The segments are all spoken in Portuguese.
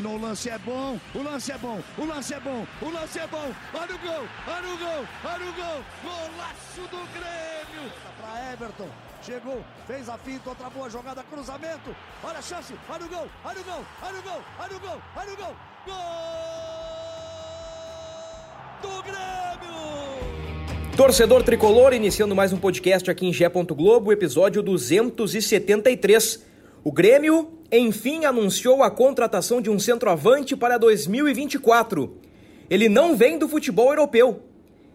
Dominou o lance, é bom, o lance é bom, o lance é bom, o lance é bom. Olha o gol, olha o gol, olha o gol. Golaço do Grêmio. Para Everton, chegou, fez a finta, outra boa jogada, cruzamento. Olha a chance, olha o gol, olha o gol, olha o gol, olha o gol, olha o gol. Gol do Grêmio. Torcedor tricolor, iniciando mais um podcast aqui em Gé. Globo, episódio 273. O Grêmio, enfim, anunciou a contratação de um centroavante para 2024. Ele não vem do futebol europeu.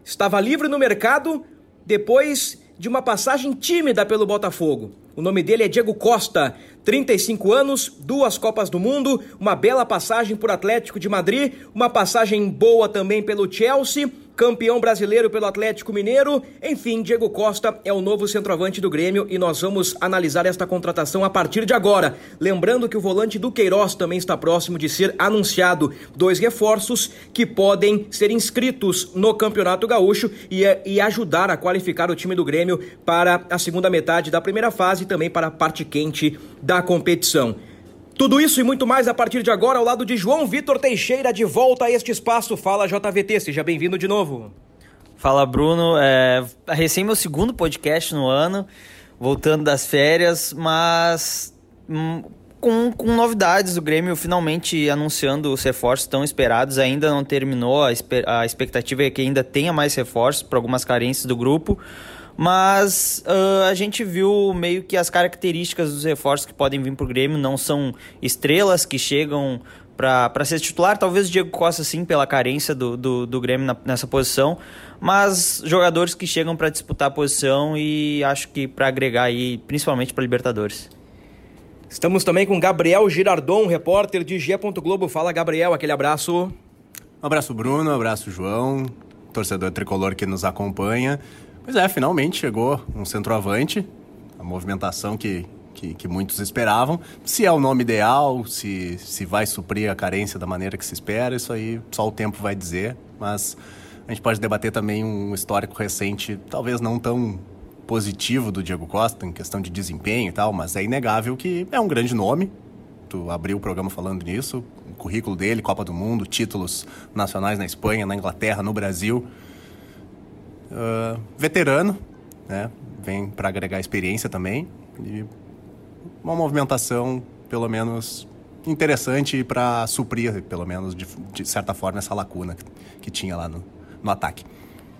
Estava livre no mercado depois de uma passagem tímida pelo Botafogo. O nome dele é Diego Costa, 35 anos, duas Copas do Mundo, uma bela passagem por Atlético de Madrid, uma passagem boa também pelo Chelsea, campeão brasileiro pelo Atlético Mineiro. Enfim, Diego Costa é o novo centroavante do Grêmio e nós vamos analisar esta contratação a partir de agora. Lembrando que o volante do Queiroz também está próximo de ser anunciado. Dois reforços que podem ser inscritos no Campeonato Gaúcho e, e ajudar a qualificar o time do Grêmio para a segunda metade da primeira fase e também para a parte quente da competição. Tudo isso e muito mais a partir de agora ao lado de João Vitor Teixeira, de volta a este espaço. Fala JVT, seja bem-vindo de novo. Fala Bruno, é recém meu segundo podcast no ano, voltando das férias, mas hum, com, com novidades, o Grêmio finalmente anunciando os reforços tão esperados, ainda não terminou, a, a expectativa é que ainda tenha mais reforços para algumas carências do grupo, mas uh, a gente viu meio que as características dos reforços que podem vir para o Grêmio não são estrelas que chegam para ser titular, talvez o Diego Costa sim, pela carência do, do, do Grêmio na, nessa posição, mas jogadores que chegam para disputar a posição e acho que para agregar aí, principalmente para Libertadores. Estamos também com Gabriel Girardon, repórter de G. Globo. Fala, Gabriel, aquele abraço. Um abraço, Bruno, um abraço, João, torcedor tricolor que nos acompanha. Pois é, finalmente chegou um centroavante, a movimentação que, que, que, muitos esperavam. Se é o nome ideal, se, se vai suprir a carência da maneira que se espera, isso aí só o tempo vai dizer. Mas a gente pode debater também um histórico recente, talvez não tão positivo do Diego Costa, em questão de desempenho e tal, mas é inegável que é um grande nome. Tu abriu o programa falando nisso, o currículo dele, Copa do Mundo, títulos nacionais na Espanha, na Inglaterra, no Brasil. Uh, veterano, né? Vem para agregar experiência também e uma movimentação pelo menos interessante para suprir, pelo menos de, de, certa forma, essa lacuna que, que tinha lá no, no ataque.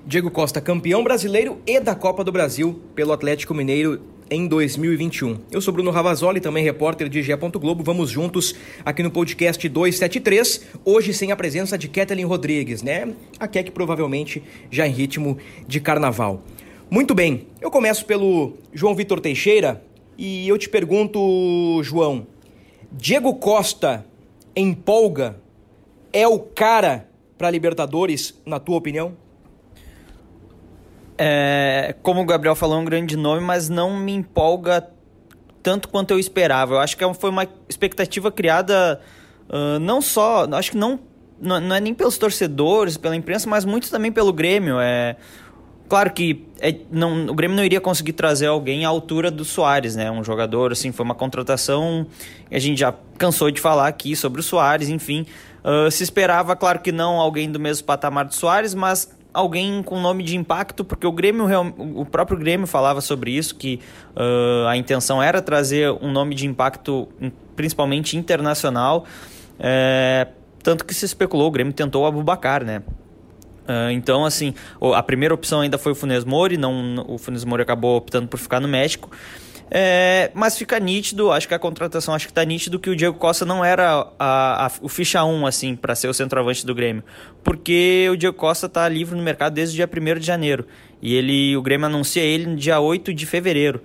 Diego Costa, campeão brasileiro e da Copa do Brasil pelo Atlético Mineiro em 2021. Eu sou Bruno Ravazoli, também repórter de G. Globo. Vamos juntos aqui no podcast 273, hoje sem a presença de Kathleen Rodrigues, né? A Kek provavelmente já em ritmo de carnaval. Muito bem, eu começo pelo João Vitor Teixeira e eu te pergunto, João, Diego Costa empolga? É o cara para Libertadores, na tua opinião? É, como o Gabriel falou, é um grande nome, mas não me empolga tanto quanto eu esperava. Eu acho que foi uma expectativa criada uh, não só, acho que não, não, não, é nem pelos torcedores, pela imprensa, mas muito também pelo Grêmio. É, claro que é, não, o Grêmio não iria conseguir trazer alguém à altura do Soares, né? Um jogador, assim, foi uma contratação a gente já cansou de falar aqui sobre o Soares, enfim. Uh, se esperava, claro que não alguém do mesmo patamar do Soares, mas alguém com nome de impacto, porque o Grêmio, o próprio Grêmio falava sobre isso, que uh, a intenção era trazer um nome de impacto, principalmente internacional. É, tanto que se especulou, o Grêmio tentou o Abubacar, né? Uh, então, assim, a primeira opção ainda foi o Funes Mori, não, o Funes Mori acabou optando por ficar no México. É, mas fica nítido, acho que a contratação acho que tá nítido que o Diego Costa não era a, a, o ficha 1 assim para ser o centroavante do Grêmio, porque o Diego Costa tá livre no mercado desde o dia 1 de janeiro e ele o Grêmio anuncia ele no dia 8 de fevereiro.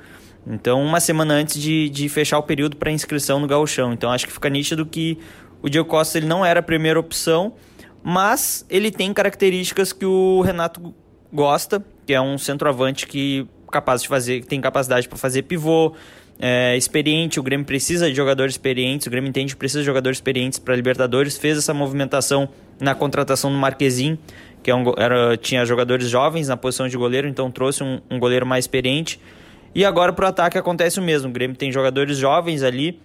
Então, uma semana antes de, de fechar o período para inscrição no Gauchão. Então, acho que fica nítido que o Diego Costa ele não era a primeira opção, mas ele tem características que o Renato gosta, que é um centroavante que capaz de fazer, tem capacidade para fazer pivô, é, experiente, o Grêmio precisa de jogadores experientes, o Grêmio entende que precisa de jogadores experientes para Libertadores, fez essa movimentação na contratação do Marquezin, que é um, era, tinha jogadores jovens na posição de goleiro, então trouxe um, um goleiro mais experiente. E agora para o ataque acontece o mesmo, o Grêmio tem jogadores jovens ali,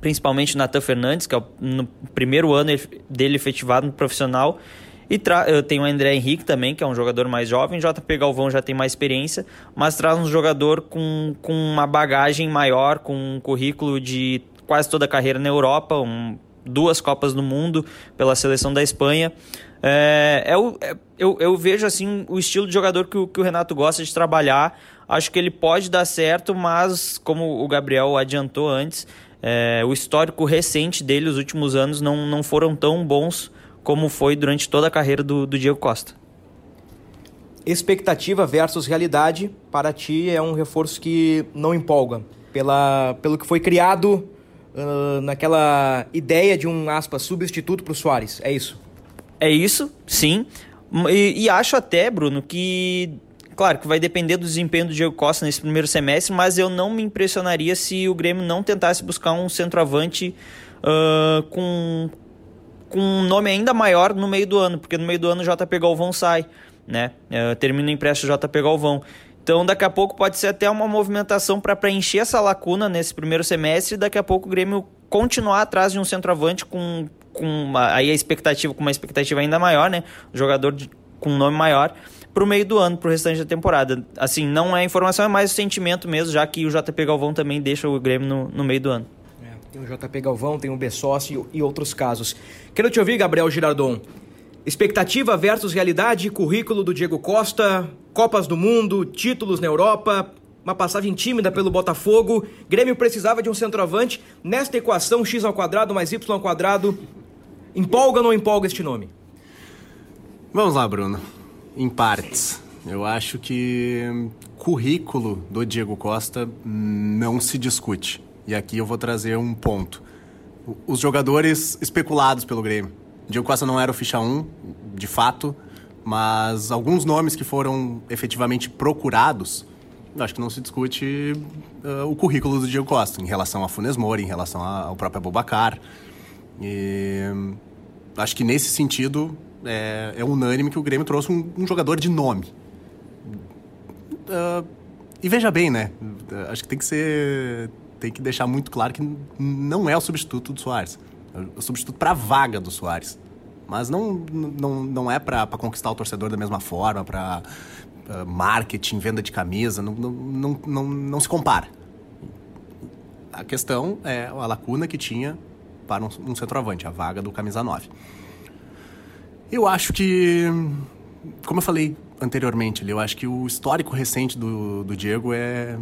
principalmente o Natan Fernandes, que é o, no primeiro ano dele efetivado no profissional, e eu tenho o André Henrique também, que é um jogador mais jovem. JP Galvão já tem mais experiência, mas traz um jogador com, com uma bagagem maior, com um currículo de quase toda a carreira na Europa, um, duas Copas do Mundo pela seleção da Espanha. É, é, é, eu, eu vejo assim o estilo de jogador que o, que o Renato gosta de trabalhar. Acho que ele pode dar certo, mas como o Gabriel adiantou antes, é, o histórico recente dele, os últimos anos, não, não foram tão bons como foi durante toda a carreira do, do Diego Costa. Expectativa versus realidade, para ti é um reforço que não empolga. Pela, pelo que foi criado uh, naquela ideia de um, aspas, substituto para o Soares, é isso? É isso, sim. E, e, acho até, Bruno, que. Claro que vai depender do desempenho do Diego Costa nesse primeiro semestre, mas eu não me impressionaria se o Grêmio não tentasse buscar um centroavante uh, com, com um nome ainda maior no meio do ano, porque no meio do ano o JP Galvão sai, né? Uh, termina o empréstimo JP Galvão. Então, daqui a pouco pode ser até uma movimentação para preencher essa lacuna nesse primeiro semestre e daqui a pouco o Grêmio continuar atrás de um centroavante com, com uma, aí a expectativa, com uma expectativa ainda maior, né? Um jogador de, com um nome maior para o meio do ano, para o restante da temporada. Assim, não é informação, é mais sentimento mesmo, já que o JP Galvão também deixa o Grêmio no, no meio do ano. Tem o JP Galvão, tem o Bessossi e outros casos. Quero te ouvir, Gabriel Girardon. Expectativa versus realidade, currículo do Diego Costa, Copas do Mundo, títulos na Europa, uma passagem tímida pelo Botafogo. Grêmio precisava de um centroavante. Nesta equação x ao quadrado mais y ao quadrado, empolga ou não empolga este nome? Vamos lá, Bruno. Em partes. Eu acho que currículo do Diego Costa não se discute. E aqui eu vou trazer um ponto. Os jogadores especulados pelo Grêmio. Diego Costa não era o ficha 1, de fato, mas alguns nomes que foram efetivamente procurados, acho que não se discute uh, o currículo do Diego Costa em relação a Funes Mori, em relação ao próprio Abubacar. E acho que nesse sentido é, é, unânime que o Grêmio trouxe um, um jogador de nome. Uh, e veja bem, né? Acho que tem que ser tem que deixar muito claro que não é o substituto do Soares. É o substituto para a vaga do Soares. Mas não, não, não é para conquistar o torcedor da mesma forma, para uh, marketing, venda de camisa, não, não, não, não, não se compara. A questão é a lacuna que tinha para um, um centroavante, a vaga do camisa 9. Eu acho que, como eu falei anteriormente, eu acho que o histórico recente do, do Diego é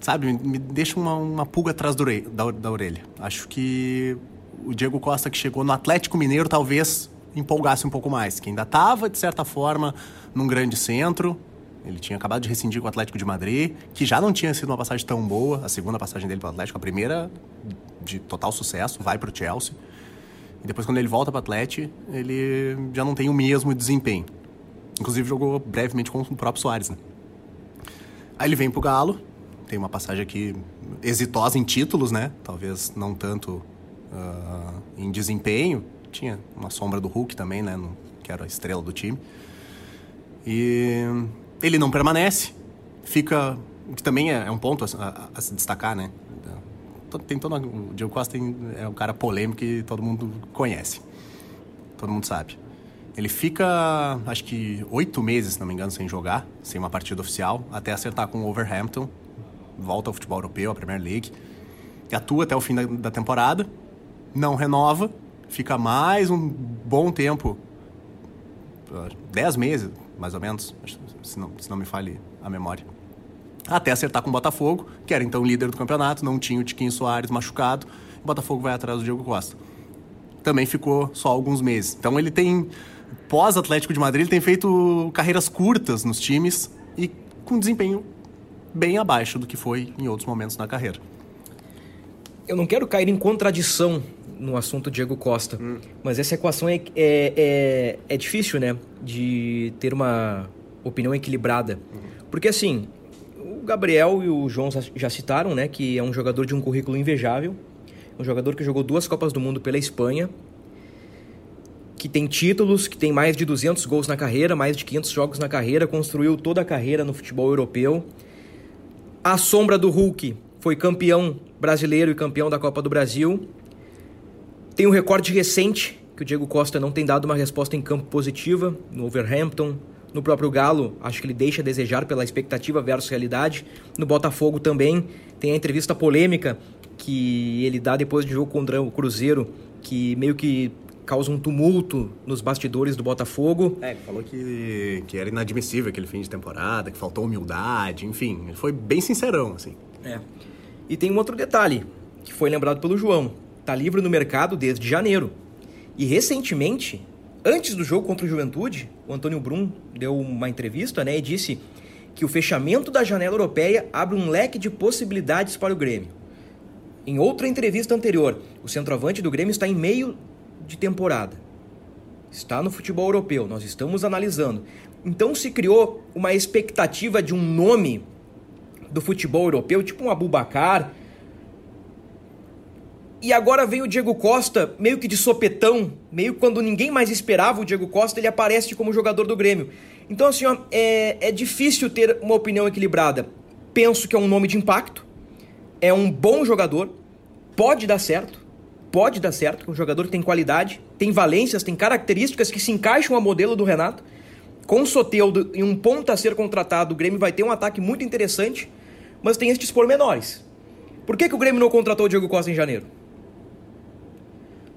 sabe, me deixa uma, uma pulga atrás da, da, da orelha. Acho que o Diego Costa que chegou no Atlético Mineiro talvez empolgasse um pouco mais, que ainda estava, de certa forma, num grande centro. Ele tinha acabado de rescindir com o Atlético de Madrid, que já não tinha sido uma passagem tão boa, a segunda passagem dele para o Atlético, a primeira de total sucesso, vai para o Chelsea. E depois, quando ele volta para o Atlético, ele já não tem o mesmo desempenho. Inclusive, jogou brevemente com o próprio Soares. Né? Aí ele vem para o Galo, tem uma passagem aqui exitosa em títulos, né? Talvez não tanto uh, em desempenho. Tinha uma sombra do Hulk também, né? No, que era a estrela do time. E ele não permanece. Fica... Que também é, é um ponto a, a, a, se destacar, né? Tem todo, o Diego Costa tem, é um cara polêmico que todo mundo conhece. Todo mundo sabe. Ele fica, acho que, oito meses, se não me engano, sem jogar, sem uma partida oficial, até acertar com o Overhampton volta ao futebol europeu, a Premier League, atua até o fim da, da temporada, não renova, fica mais um bom tempo, 10 meses, mais ou menos, se não, se não me falhe a memória, até acertar com o Botafogo, que era então líder do campeonato, não tinha o Tiquinho Soares machucado, o Botafogo vai atrás do Diego Costa. Também ficou só alguns meses. Então ele tem, pós-Atlético de Madrid, ele tem feito carreiras curtas nos times e com desempenho bem abaixo do que foi em outros momentos na carreira. Eu não quero cair em contradição no assunto Diego Costa. Hum. Mas essa equação é, é, é, é, difícil, né? De ter uma opinião equilibrada. Uhum. Porque assim, o Gabriel e o João já citaram, né? Que é um jogador de um currículo invejável. Um jogador que jogou duas Copas do Mundo pela Espanha. Que tem títulos, que tem mais de 200 gols na carreira, mais de 500 jogos na carreira. Construiu toda a carreira no futebol europeu. A sombra do Hulk foi campeão brasileiro e campeão da Copa do Brasil. Tem um recorde recente que o Diego Costa não tem dado uma resposta em campo positiva no Overhampton, no próprio Galo, acho que ele deixa a desejar pela expectativa versus realidade. No Botafogo também tem a entrevista polêmica que ele dá depois de jogo contra o Cruzeiro, que meio que causa um tumulto nos bastidores do Botafogo. É, ele falou que, que era inadmissível aquele fim de temporada, que faltou humildade, enfim. Ele foi bem sincerão, assim. É. E tem um outro detalhe, que foi lembrado pelo João. Tá livre no mercado desde janeiro. E recentemente, antes do jogo contra o Juventude, o Antônio Brum deu uma entrevista né, e disse que o fechamento da janela europeia abre um leque de possibilidades para o Grêmio. Em outra entrevista anterior, o centroavante do Grêmio está em meio de temporada. Está no futebol europeu, nós estamos analisando. Então se criou uma expectativa de um nome do futebol europeu, tipo um Abubacar. E agora vem o Diego Costa, meio que de sopetão, meio quando ninguém mais esperava o Diego Costa, ele aparece como jogador do Grêmio. Então, assim, ó, é, é difícil ter uma opinião equilibrada. Penso que é um nome de impacto, é um bom jogador, pode dar certo, pode dar certo, é um jogador que tem qualidade, tem valências, tem características que se encaixam ao modelo do Renato. Com o Soteudo e um ponta a ser contratado, o Grêmio vai ter um ataque muito interessante mas tem estes pormenores. Por que, que o Grêmio não contratou o Diego Costa em janeiro?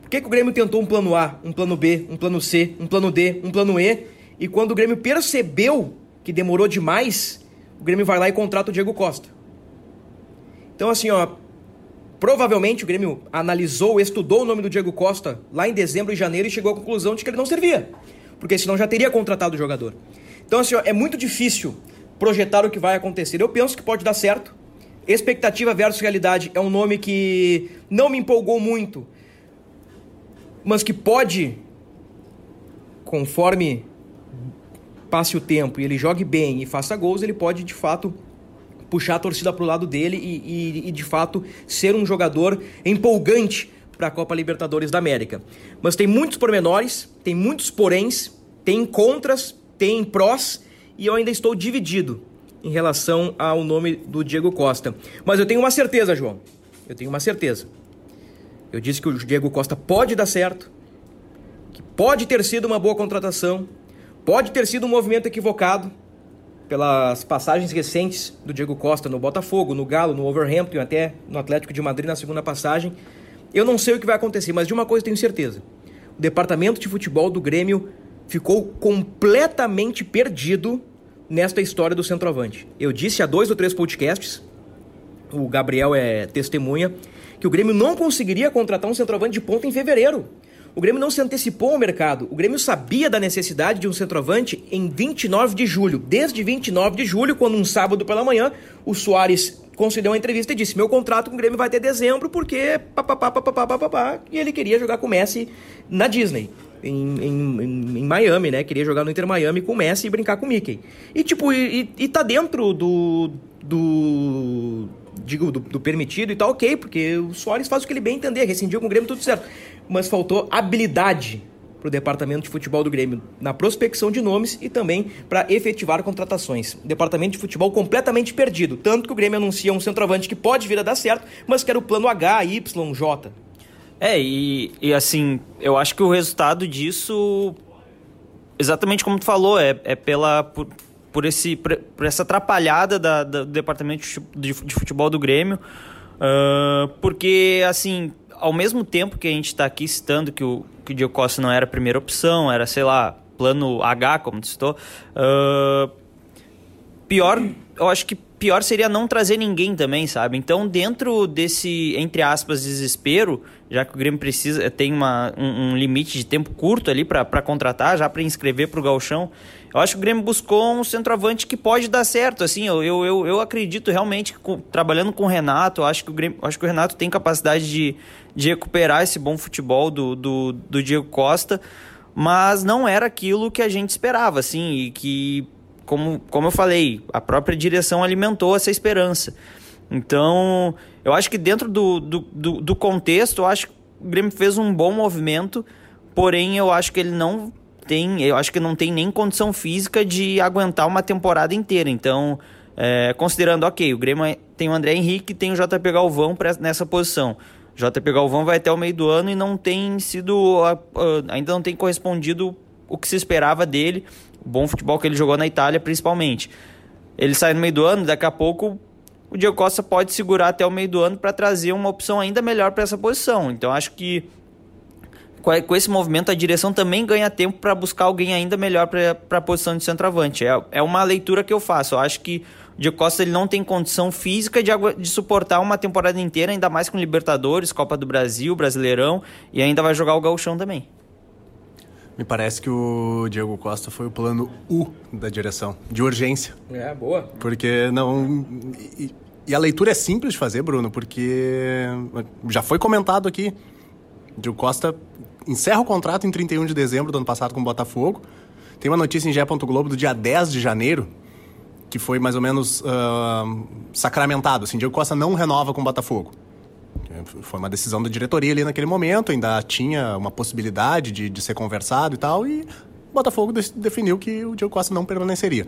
Por que, que o Grêmio tentou um plano A, um plano B, um plano C, um plano D, um plano E, e quando o Grêmio percebeu que demorou demais, o Grêmio vai lá e contrata o Diego Costa? Então, assim, ó, provavelmente o Grêmio analisou, estudou o nome do Diego Costa lá em dezembro e janeiro e chegou à conclusão de que ele não servia, porque senão já teria contratado o jogador. Então, assim, ó, é muito difícil projetar o que vai acontecer. Eu penso que pode dar certo. Expectativa versus realidade é um nome que não me empolgou muito, mas que pode, conforme passe o tempo e ele jogue bem e faça gols, ele pode de fato puxar a torcida para o lado dele e, e, e, de fato ser um jogador empolgante para a Copa Libertadores da América. Mas tem muitos pormenores, tem muitos poréns, tem contras, tem prós e eu ainda estou dividido em relação ao nome do Diego Costa. Mas eu tenho uma certeza, João. Eu tenho uma certeza. Eu disse que o Diego Costa pode dar certo, que pode ter sido uma boa contratação, pode ter sido um movimento equivocado pelas passagens recentes do Diego Costa no Botafogo, no Galo, no Overhampton, até no Atlético de Madrid na segunda passagem. Eu não sei o que vai acontecer, mas de uma coisa tenho certeza. O departamento de futebol do Grêmio ficou completamente perdido nesta história do centroavante. Eu disse há dois ou três podcasts, o Gabriel é testemunha, que o Grêmio não conseguiria contratar um centroavante de ponta em fevereiro. O Grêmio não se antecipou ao mercado. O Grêmio sabia da necessidade de um centroavante em 29 de julho. Desde 29 de julho, quando um sábado pela manhã, o Soares concedeu uma entrevista e disse: Meu contrato com o Grêmio vai ter dezembro porque papapá, papapá, papapá, e ele queria jogar com o Messi na Disney em, em, em, Miami, né? Queria jogar no Inter Miami com o Messi e brincar com o Mickey. E, tipo, e, e tá dentro do. do. digo, do, do, permitido e tá ok, porque o Soares faz o que ele bem entender, rescindiu com o Grêmio, tudo certo. Mas faltou habilidade para o departamento de futebol do Grêmio na prospecção de nomes e também para efetivar contratações. Departamento de futebol completamente perdido, tanto que o Grêmio anuncia um centroavante que pode vir a dar certo, mas que era o plano H, Y, J. É, e, e assim, eu acho que o resultado disso, exatamente como tu falou, é, é pela. Por, por, esse, por, por essa atrapalhada da, da, do departamento de, futebol do Grêmio. Uh, porque, assim, ao mesmo tempo que a gente está aqui citando que o, que o Diego Costa não era a primeira opção, era, sei lá, plano H, como tu citou, uh, pior eu acho que pior seria não trazer ninguém também, sabe? Então, dentro desse, entre aspas, desespero, já que o Grêmio precisa, tem uma, um, um limite de tempo curto ali para contratar, já para inscrever para o Galchão, eu acho que o Grêmio buscou um centroavante que pode dar certo. Assim, eu, eu, eu, acredito realmente, que, trabalhando com o Renato, acho que o, Grêmio, acho que o Renato tem capacidade de, de recuperar esse bom futebol do, do, do Diego Costa, mas não era aquilo que a gente esperava, assim, e que como, como eu falei, a própria direção alimentou essa esperança. Então, eu acho que dentro do, do, do, do contexto, eu acho que o Grêmio fez um bom movimento, porém eu acho que ele não tem, eu acho que não tem nem condição física de aguentar uma temporada inteira. Então, é, considerando, ok, o Grêmio tem o André Henrique tem o JP Galvão pra, nessa posição. JP Galvão vai até o meio do ano e não tem sido, ainda não tem correspondido o que se esperava dele o bom futebol que ele jogou na Itália, principalmente. Ele sai no meio do ano, daqui a pouco o Diego Costa pode segurar até o meio do ano para trazer uma opção ainda melhor para essa posição. Então acho que com esse movimento a direção também ganha tempo para buscar alguém ainda melhor para a posição de centroavante. É, é uma leitura que eu faço. Eu acho que o Diego Costa ele não tem condição física de, de suportar uma temporada inteira, ainda mais com Libertadores, Copa do Brasil, Brasileirão e ainda vai jogar o Gauchão também. Me parece que o Diego Costa foi o plano U da direção, de urgência. É, boa. Porque não. E, e a leitura é simples de fazer, Bruno, porque já foi comentado aqui. O Diego Costa encerra o contrato em 31 de dezembro do ano passado com o Botafogo. Tem uma notícia em Gé. Globo do dia 10 de janeiro, que foi mais ou menos uh, sacramentado. Assim, Diego Costa não renova com o Botafogo. Foi uma decisão da diretoria ali naquele momento, ainda tinha uma possibilidade de, de ser conversado e tal, e o Botafogo definiu que o Diego Costa não permaneceria.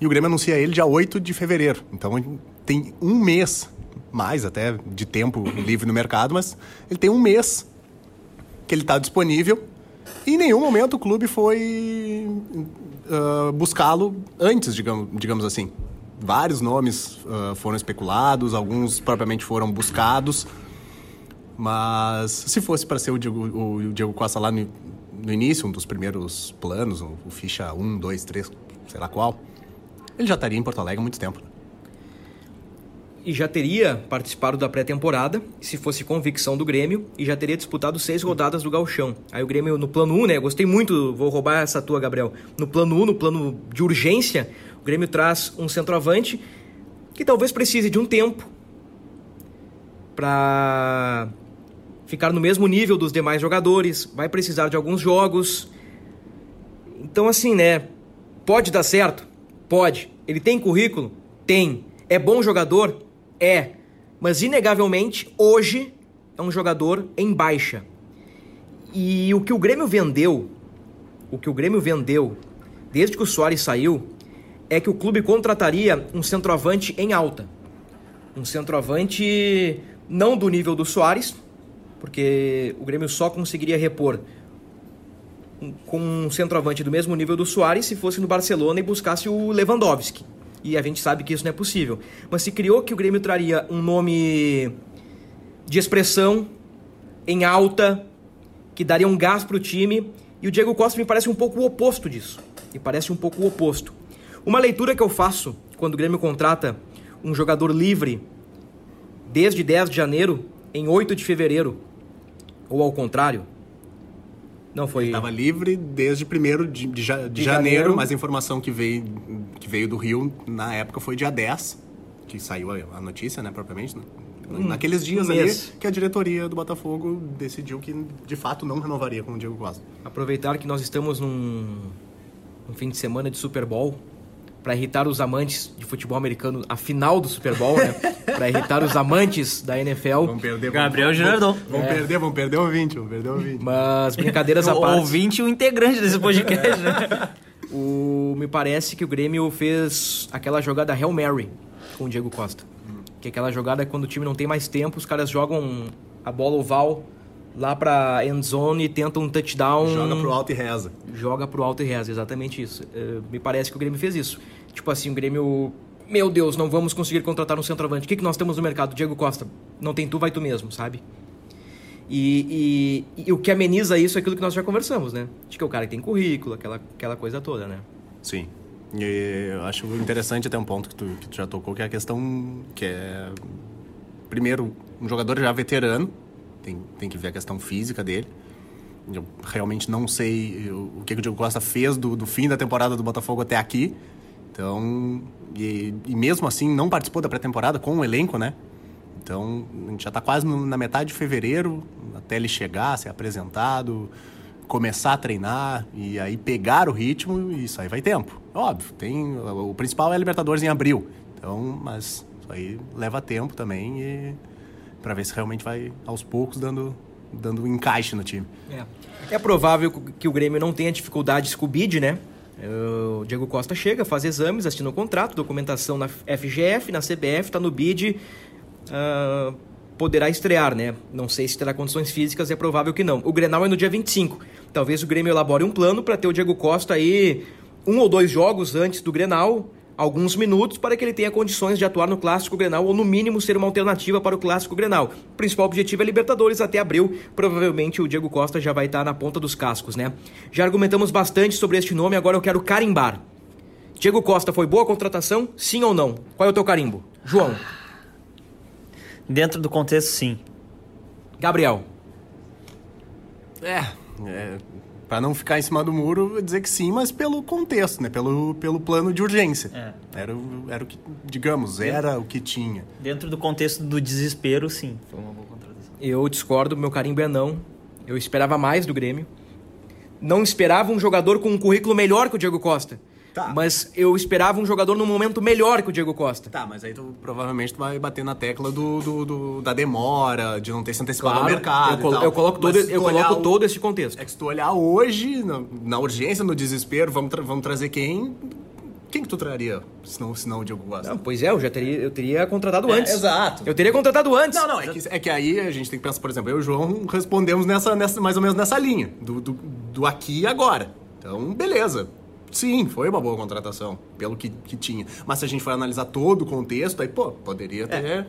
E o Grêmio anuncia ele dia 8 de fevereiro. Então tem um mês, mais até, de tempo livre no mercado, mas ele tem um mês que ele está disponível. E em nenhum momento o clube foi uh, buscá-lo antes, digamos, digamos assim. Vários nomes uh, foram especulados, alguns propriamente foram buscados. Mas se fosse para ser o Diego, o Diego Costa lá no, no, início, um dos primeiros planos, o, o ficha 1, 2, 3, sei lá qual, ele já estaria em Porto Alegre há muito tempo. E já teria participado da pré-temporada, se fosse convicção do Grêmio, e já teria disputado seis rodadas do Galchão. Aí o Grêmio, no plano 1, né? Gostei muito, vou roubar essa tua, Gabriel. No plano 1, no plano de urgência, o Grêmio traz um centroavante que talvez precise de um tempo para ficar no mesmo nível dos demais jogadores, vai precisar de alguns jogos. Então, assim, né? Pode dar certo? Pode. Ele tem currículo? Tem. É bom jogador? É. Mas, inegavelmente, hoje é um jogador em baixa. E o que o Grêmio vendeu, o que o Grêmio vendeu desde que o Soares saiu, é que o clube contrataria um centroavante em alta. Um centroavante não do nível do Soares, porque o Grêmio só conseguiria repor com um centroavante do mesmo nível do Soares se fosse no Barcelona e buscasse o Lewandowski. E a gente sabe que isso não é possível. Mas se criou que o Grêmio traria um nome de expressão em alta, que daria um gás para o time, e o Diego Costa me parece um pouco o oposto disso. Me parece um pouco o oposto. Uma leitura que eu faço quando o Grêmio contrata um jogador livre desde 10 de janeiro em 8 de fevereiro ou ao contrário? Não foi. Estava livre desde 1 de, de, de, janeiro, janeiro, mas a informação que veio, que veio do Rio na época foi dia 10, que saiu a, notícia, né, propriamente. Né? Hum, Naqueles dias um ali que a diretoria do Botafogo decidiu que de fato não renovaria com o Diego Costa. Aproveitar que nós estamos num, num fim de semana de Super Bowl para irritar os amantes de futebol americano, a final do Super Bowl, né? para irritar os amantes da NFL. Vão perder, Gabriel Girardon. Vão, é. perder, vão perder o ouvinte, vão perder o ouvinte. Mas brincadeiras à parte. O ouvinte e o integrante desse podcast, né? o, me parece que o Grêmio fez aquela jogada Hail Mary com o Diego Costa. Hum. Que é aquela jogada quando o time não tem mais tempo, os caras jogam a bola oval lá pra end zone e tenta um touchdown. Joga pro alto e reza. Joga pro alto e reza, exatamente isso. Uh, me parece que o Grêmio fez isso. Tipo assim, o Grêmio. Meu Deus, não vamos conseguir contratar um centroavante. O que, que nós temos no mercado? Diego Costa. Não tem tu, vai tu mesmo, sabe? E, e, e, o que ameniza isso é aquilo que nós já conversamos, né? De que o cara tem currículo, aquela, aquela coisa toda, né? Sim. E eu acho interessante até um ponto que tu, que tu já tocou, que é a questão que é... Primeiro, um jogador já veterano, tem, tem que ver a questão física dele. Eu realmente não sei o que, que o Diego Costa fez do, do fim da temporada do Botafogo até aqui. Então, e, e mesmo assim não participou da pré-temporada com o elenco, né? Então, a gente já está quase na metade de fevereiro, até ele chegar, ser apresentado, começar a treinar e aí pegar o ritmo, e isso aí vai tempo. Óbvio, tem o principal é a Libertadores em abril. Então, mas isso aí leva tempo também e para ver se realmente vai aos poucos dando dando um encaixe no time. É. é provável que o Grêmio não tenha dificuldades com o BID, né? O Diego Costa chega, faz exames, assina o contrato, documentação na FGF, na CBF, está no BID, uh, poderá estrear, né? Não sei se terá condições físicas, é provável que não. O Grenal é no dia 25. Talvez o Grêmio elabore um plano para ter o Diego Costa aí um ou dois jogos antes do Grenal, alguns minutos para que ele tenha condições de atuar no Clássico Grenal ou no mínimo ser uma alternativa para o Clássico Grenal. O principal objetivo é Libertadores até abril. Provavelmente o Diego Costa já vai estar na ponta dos cascos, né? Já argumentamos bastante sobre este nome, agora eu quero carimbar. Diego Costa foi boa contratação? Sim ou não? Qual é o teu carimbo? João. Dentro do contexto, sim. Gabriel. É, é para não ficar em cima do muro, dizer que sim, mas pelo contexto, né? Pelo, pelo plano de urgência. É. Era, era o que, digamos, era o que tinha. Dentro do contexto do desespero, sim. Foi uma boa contratação. Eu discordo, meu carimbo é não. Eu esperava mais do Grêmio. Não esperava um jogador com um currículo melhor que o Diego Costa. Tá. Mas eu esperava um jogador num momento melhor que o Diego Costa. Tá, mas aí tu provavelmente tu vai bater na tecla do, do, do da demora, de não ter se antecipado claro, no mercado. Eu, colo eu coloco, todo, eu coloco todo esse contexto. É que se tu olhar hoje, na, na urgência, no desespero, vamos, tra vamos trazer quem? Quem que tu traria, se não, se não o Diego Costa? Não, pois é, eu já teria, eu teria contratado é, antes. Exato. Eu teria contratado antes. Não, não, é que, é que aí a gente tem que pensar, por exemplo, eu e o João respondemos nessa, nessa, mais ou menos nessa linha, do, do, do aqui e agora. Então, beleza. Sim, foi uma boa contratação, pelo que, que tinha. Mas se a gente for analisar todo o contexto, aí, pô, poderia ter. É.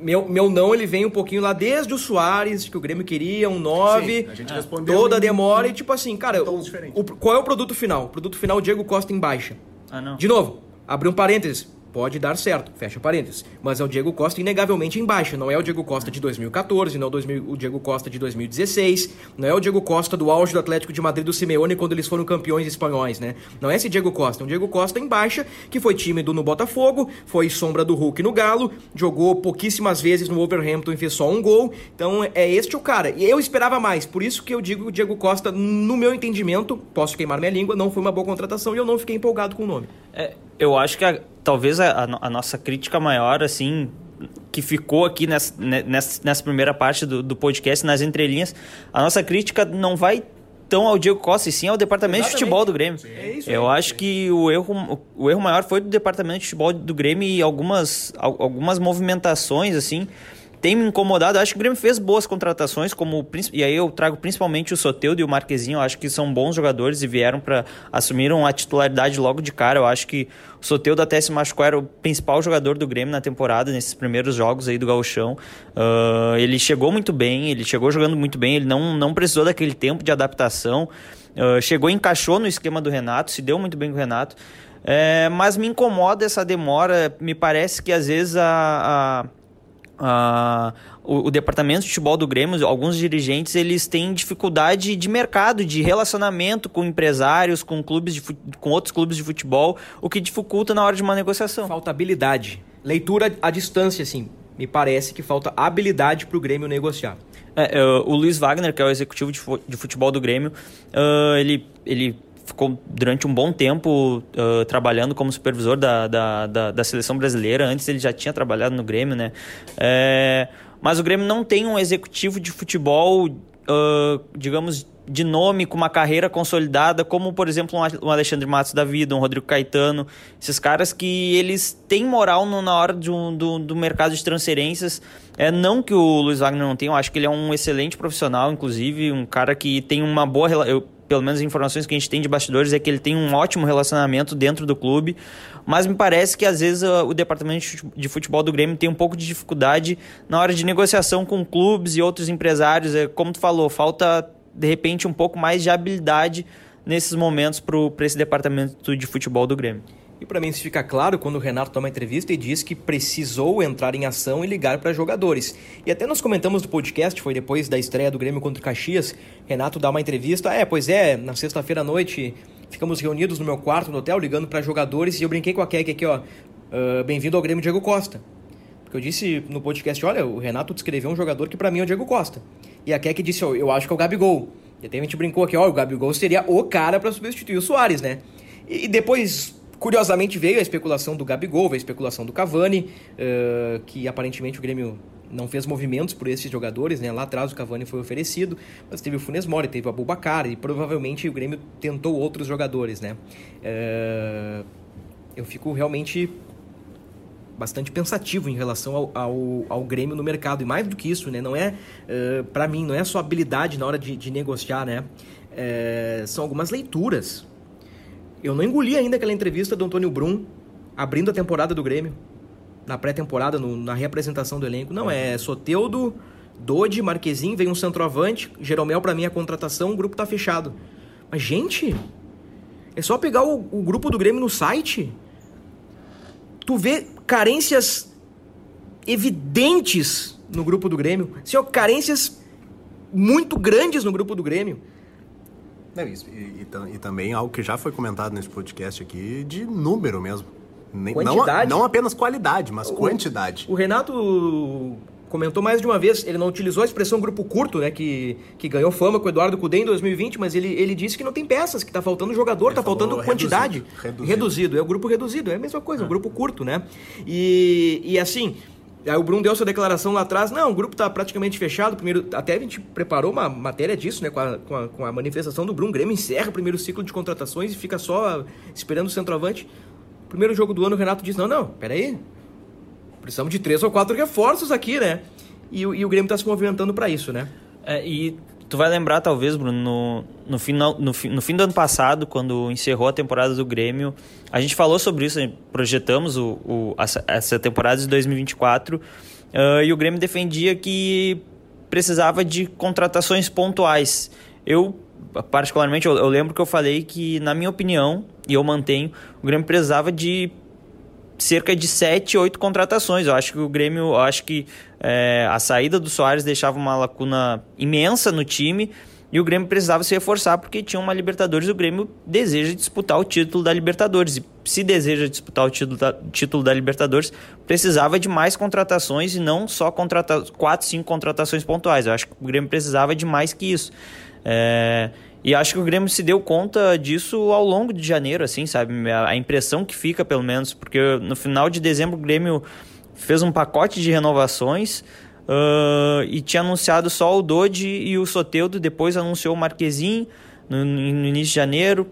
Meu, meu não, ele vem um pouquinho lá desde o Soares, que o Grêmio queria, um 9. Sim, a gente é. respondeu. Toda a demora e, tipo assim, cara, o, o, qual é o produto final? O produto final, Diego Costa em baixa. Ah, não. De novo, abrir um parênteses pode dar certo, fecha parênteses. Mas é o Diego Costa inegavelmente em baixa. Não é o Diego Costa de 2014, não é o, Diego Costa de 2016, não é o Diego Costa do auge do Atlético de Madrid do Simeone quando eles foram campeões espanhóis, né? Não é esse Diego Costa, é um Diego Costa em baixa, que foi tímido no Botafogo, foi sombra do Hulk no Galo, jogou pouquíssimas vezes no Wolverhampton e fez só um gol. Então é este o cara. E eu esperava mais, por isso que eu digo que o Diego Costa, no meu entendimento, posso queimar minha língua, não foi uma boa contratação e eu não fiquei empolgado com o nome. É, eu acho que a, talvez a, a, nossa crítica maior, assim, que ficou aqui nessa, nessa, nessa primeira parte do, do podcast, nas entrelinhas, a nossa crítica não vai tão ao Diego Costa e sim ao departamento Exatamente. de futebol do Grêmio. É isso, eu é. acho que o erro, o erro maior foi do departamento de futebol do Grêmio e algumas, algumas movimentações, assim, tem me incomodado. Acho que o Grêmio fez boas contratações, como e aí eu trago principalmente o Soteudo e o Marquezinho. Eu acho que são bons jogadores e vieram para assumiram a titularidade logo de cara. Eu acho que o Soteudo até se machucou, era o principal jogador do Grêmio na temporada, nesses primeiros jogos aí do Gauchão. Uh, ele chegou muito bem, ele chegou jogando muito bem, ele não, não precisou daquele tempo de adaptação. Uh, chegou encaixou no esquema do Renato, se deu muito bem com o Renato. É, mas me incomoda essa demora. Me parece que às vezes a, a Uh, o, o, departamento de futebol do Grêmio, alguns dirigentes, eles têm dificuldade de mercado, de relacionamento com empresários, com clubes de, com outros clubes de futebol, o que dificulta na hora de uma negociação. Falta habilidade. Leitura à distância, assim. Me parece que falta habilidade para o Grêmio negociar. É, uh, o Luiz Wagner, que é o executivo de futebol do Grêmio, uh, ele, ele ficou durante um bom tempo uh, trabalhando como supervisor da, da, da, da, seleção brasileira. Antes ele já tinha trabalhado no Grêmio, né? É, mas o Grêmio não tem um executivo de futebol, uh, digamos, de nome, com uma carreira consolidada, como, por exemplo, um Alexandre Matos da vida, um Rodrigo Caetano. Esses caras que eles têm moral no, na hora de um, do, do mercado de transferências. É, não que o Luiz Wagner não tenha, eu acho que ele é um excelente profissional, inclusive, um cara que tem uma boa relação pelo menos informações que a gente tem de bastidores, é que ele tem um ótimo relacionamento dentro do clube, mas me parece que às vezes o departamento de futebol do Grêmio tem um pouco de dificuldade na hora de negociação com clubes e outros empresários. É, como tu falou, falta de repente um pouco mais de habilidade nesses momentos para esse departamento de futebol do Grêmio. E para mim isso fica claro quando o Renato toma entrevista e diz que precisou entrar em ação e ligar para jogadores. E até nós comentamos no podcast, foi depois da estreia do Grêmio contra o Caxias, Renato dá uma entrevista, é, pois é, na sexta-feira à noite ficamos reunidos no meu quarto no hotel ligando para jogadores e eu brinquei com a Kek aqui, ó, uh, bem-vindo ao Grêmio Diego Costa. Porque eu disse no podcast, olha, o Renato descreveu um jogador que para mim é o Diego Costa. E a Kek disse, ó, eu acho que é o Gabigol. E até a gente brincou aqui, ó, o Gabigol seria o cara para substituir o Soares, né? E depois Curiosamente veio a especulação do Gabigol, veio a especulação do Cavani, uh, que aparentemente o Grêmio não fez movimentos por esses jogadores, né? Lá atrás o Cavani foi oferecido, mas teve o Funes Mori, teve o Abubacar e provavelmente o Grêmio tentou outros jogadores, né? Uh, eu fico realmente bastante pensativo em relação ao, ao, ao, Grêmio no mercado. E mais do que isso, né? Não é, uh, para mim, não é só habilidade na hora de, de negociar, né? são algumas leituras. Eu não engoli ainda aquela entrevista do Antônio Brum abrindo a temporada do Grêmio. Na pré-temporada, na reapresentação do elenco. Não, é Soteudo, Dodi, Marquezinho, vem um centroavante, Jeromel para mim a contratação, o grupo tá fechado. Mas, gente, é só pegar o, o grupo do Grêmio no site. Tu vê carências evidentes no grupo do Grêmio. Senhor, carências muito grandes no grupo do Grêmio. É isso. E, e, e, também algo que já foi comentado nesse podcast aqui de número mesmo. Nem, quantidade? Não, não apenas qualidade, mas o, quantidade. O Renato comentou mais de uma vez, ele não utilizou a expressão grupo curto, né, que, que ganhou fama com o Eduardo Cudê em 2020, mas ele, ele disse que não tem peças, que tá faltando jogador, ele tá faltando quantidade. Reduzido, reduzido. reduzido. é o grupo reduzido, é a mesma coisa, é. um grupo curto, né? E, e assim, Aí o Bruno deu sua declaração lá atrás. Não, o grupo está praticamente fechado. Primeiro, até a gente preparou uma matéria disso, né? Com a, com a, com a manifestação do Bruno. O Grêmio encerra o primeiro ciclo de contratações e fica só esperando o centroavante. Primeiro jogo do ano, o Renato disse: Não, não, peraí. Precisamos de três ou quatro reforços aqui, né? E, e o Grêmio está se movimentando para isso, né? É, e tu vai lembrar, talvez, Bruno, no, no, final, no, no fim do ano passado, quando encerrou a temporada do Grêmio, a gente falou sobre isso, projetamos o, o, essa temporada de 2024 uh, ah, e o Grêmio defendia que precisava de contratações pontuais. Eu, particularmente, eu, eu lembro que eu falei que, na minha opinião, e eu mantenho, o Grêmio precisava de cerca de 7, 8 contratações. Eu acho que o Grêmio, eu acho que é, a saída do Soares deixava uma lacuna imensa no time e o Grêmio precisava se reforçar porque tinha uma Libertadores e o Grêmio deseja disputar o título da Libertadores. E se deseja disputar o título da, título da Libertadores, precisava de mais contratações e não só contrata 4, 5 contratações pontuais. Eu acho que o Grêmio precisava de mais que isso. É, e acho que o Grêmio se deu conta disso ao longo de janeiro, assim, sabe? A impressão que fica, pelo menos, porque no final de dezembro o Grêmio fez um pacote de renovações uh, e tinha anunciado só o Dodi e o Soteudo, depois anunciou o Marquezinho no, no início de janeiro.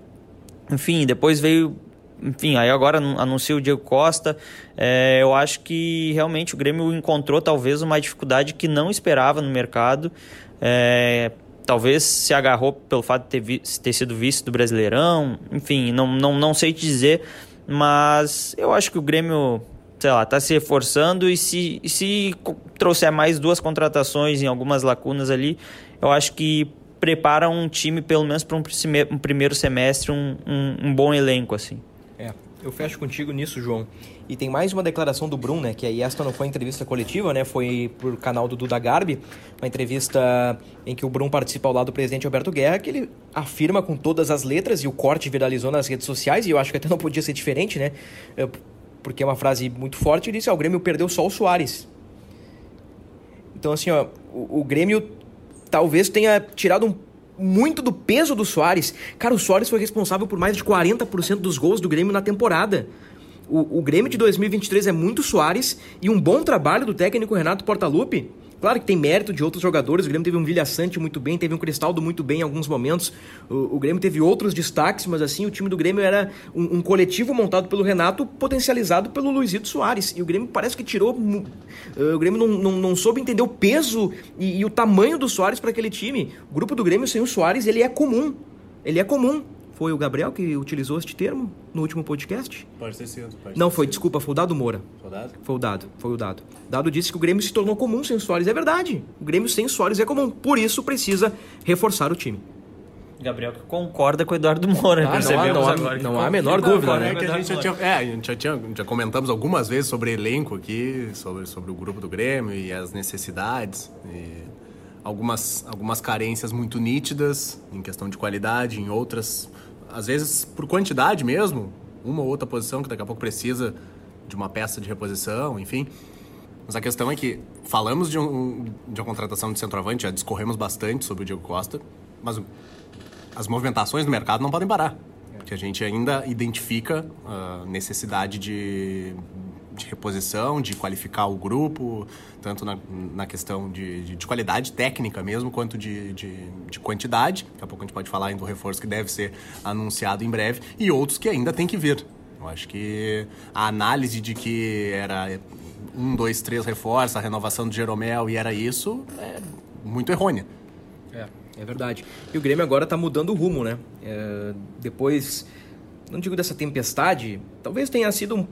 Enfim, depois veio enfim, aí agora anuncia o Diego Costa. É, eu acho que realmente o Grêmio encontrou talvez uma dificuldade que não esperava no mercado. É, talvez se agarrou pelo fato de ter, ter sido vice do Brasileirão, enfim, não, não, não sei te dizer, mas eu acho que o Grêmio, sei lá, está se reforçando e se, se trouxer mais duas contratações em algumas lacunas ali, eu acho que prepara um time, pelo menos para um, um, primeiro semestre, um, um, um bom elenco, assim. É, eu fecho contigo nisso, João. E tem mais uma declaração do Brum, né? Que aí esta não foi entrevista coletiva, né? Foi por canal do Duda Garbi, uma entrevista em que o Brum participa ao lado do presidente Alberto Guerra, que ele afirma com todas as letras, e o corte viralizou nas redes sociais, e eu acho que até não podia ser diferente, né? É, porque é uma frase muito forte, ele disse, ah, o Grêmio perdeu só o Soares. Então, assim, ó, o, o Grêmio talvez tenha tirado um muito do peso do Soares. Cara, o Soares foi responsável por mais de 40% dos gols do Grêmio na temporada. O, o Grêmio de 2023 é muito Soares e um bom trabalho do técnico Renato Portaluppi. Claro que tem mérito de outros jogadores. O Grêmio teve um Vilha Sante muito bem, teve um Cristaldo muito bem em alguns momentos. O, o Grêmio teve outros destaques, mas assim, o time do Grêmio era um, um, coletivo montado pelo Renato, potencializado pelo Luizito Soares. E o Grêmio parece que tirou. Uh, o Grêmio não, não, não, soube entender o peso e, e o tamanho do Soares para aquele time. O grupo do Grêmio sem o Soares, ele é comum. Ele é comum. Foi o Gabriel que utilizou este termo no último podcast? Pode ter sido. Pode não, ter foi, sido. desculpa, foi o Dado Moura. Foi o Dado? Foi o Dado, foi o Dado. Dado disse que o Grêmio se tornou comum sem o Soares. É verdade. O Grêmio sem o Soares é comum. Por isso precisa reforçar o time. Gabriel que concorda com o Eduardo Moura, Ah, percebemos não há- agora. não há a menor dúvida, né? É que a gente já tinha, é, a gente já, tinha, já comentamos algumas vezes sobre elenco aqui, sobre, sobre o grupo do Grêmio e as necessidades. E algumas, algumas carências muito nítidas em questão de qualidade, em outras, às vezes por quantidade mesmo, uma ou outra posição que daqui a pouco precisa de uma peça de reposição, enfim. Mas a questão é que falamos de, um, de uma contratação de centroavante, já discorremos bastante sobre o Diego Costa, mas as movimentações do mercado não podem parar. Que a gente ainda identifica a necessidade de, de reposição, de qualificar o grupo, tanto na, na questão de, de, de qualidade técnica mesmo, quanto de, de, de quantidade. Daqui a pouco a gente pode falar ainda do reforço que deve ser anunciado em breve, e outros que ainda tem que vir. Eu acho que a análise de que era um, dois, três reforços, a renovação do Jeromel e era isso, é muito errônea. É, é verdade. E o Grêmio agora tá mudando o rumo, né? É, depois, não digo dessa tempestade, talvez tenha sido um,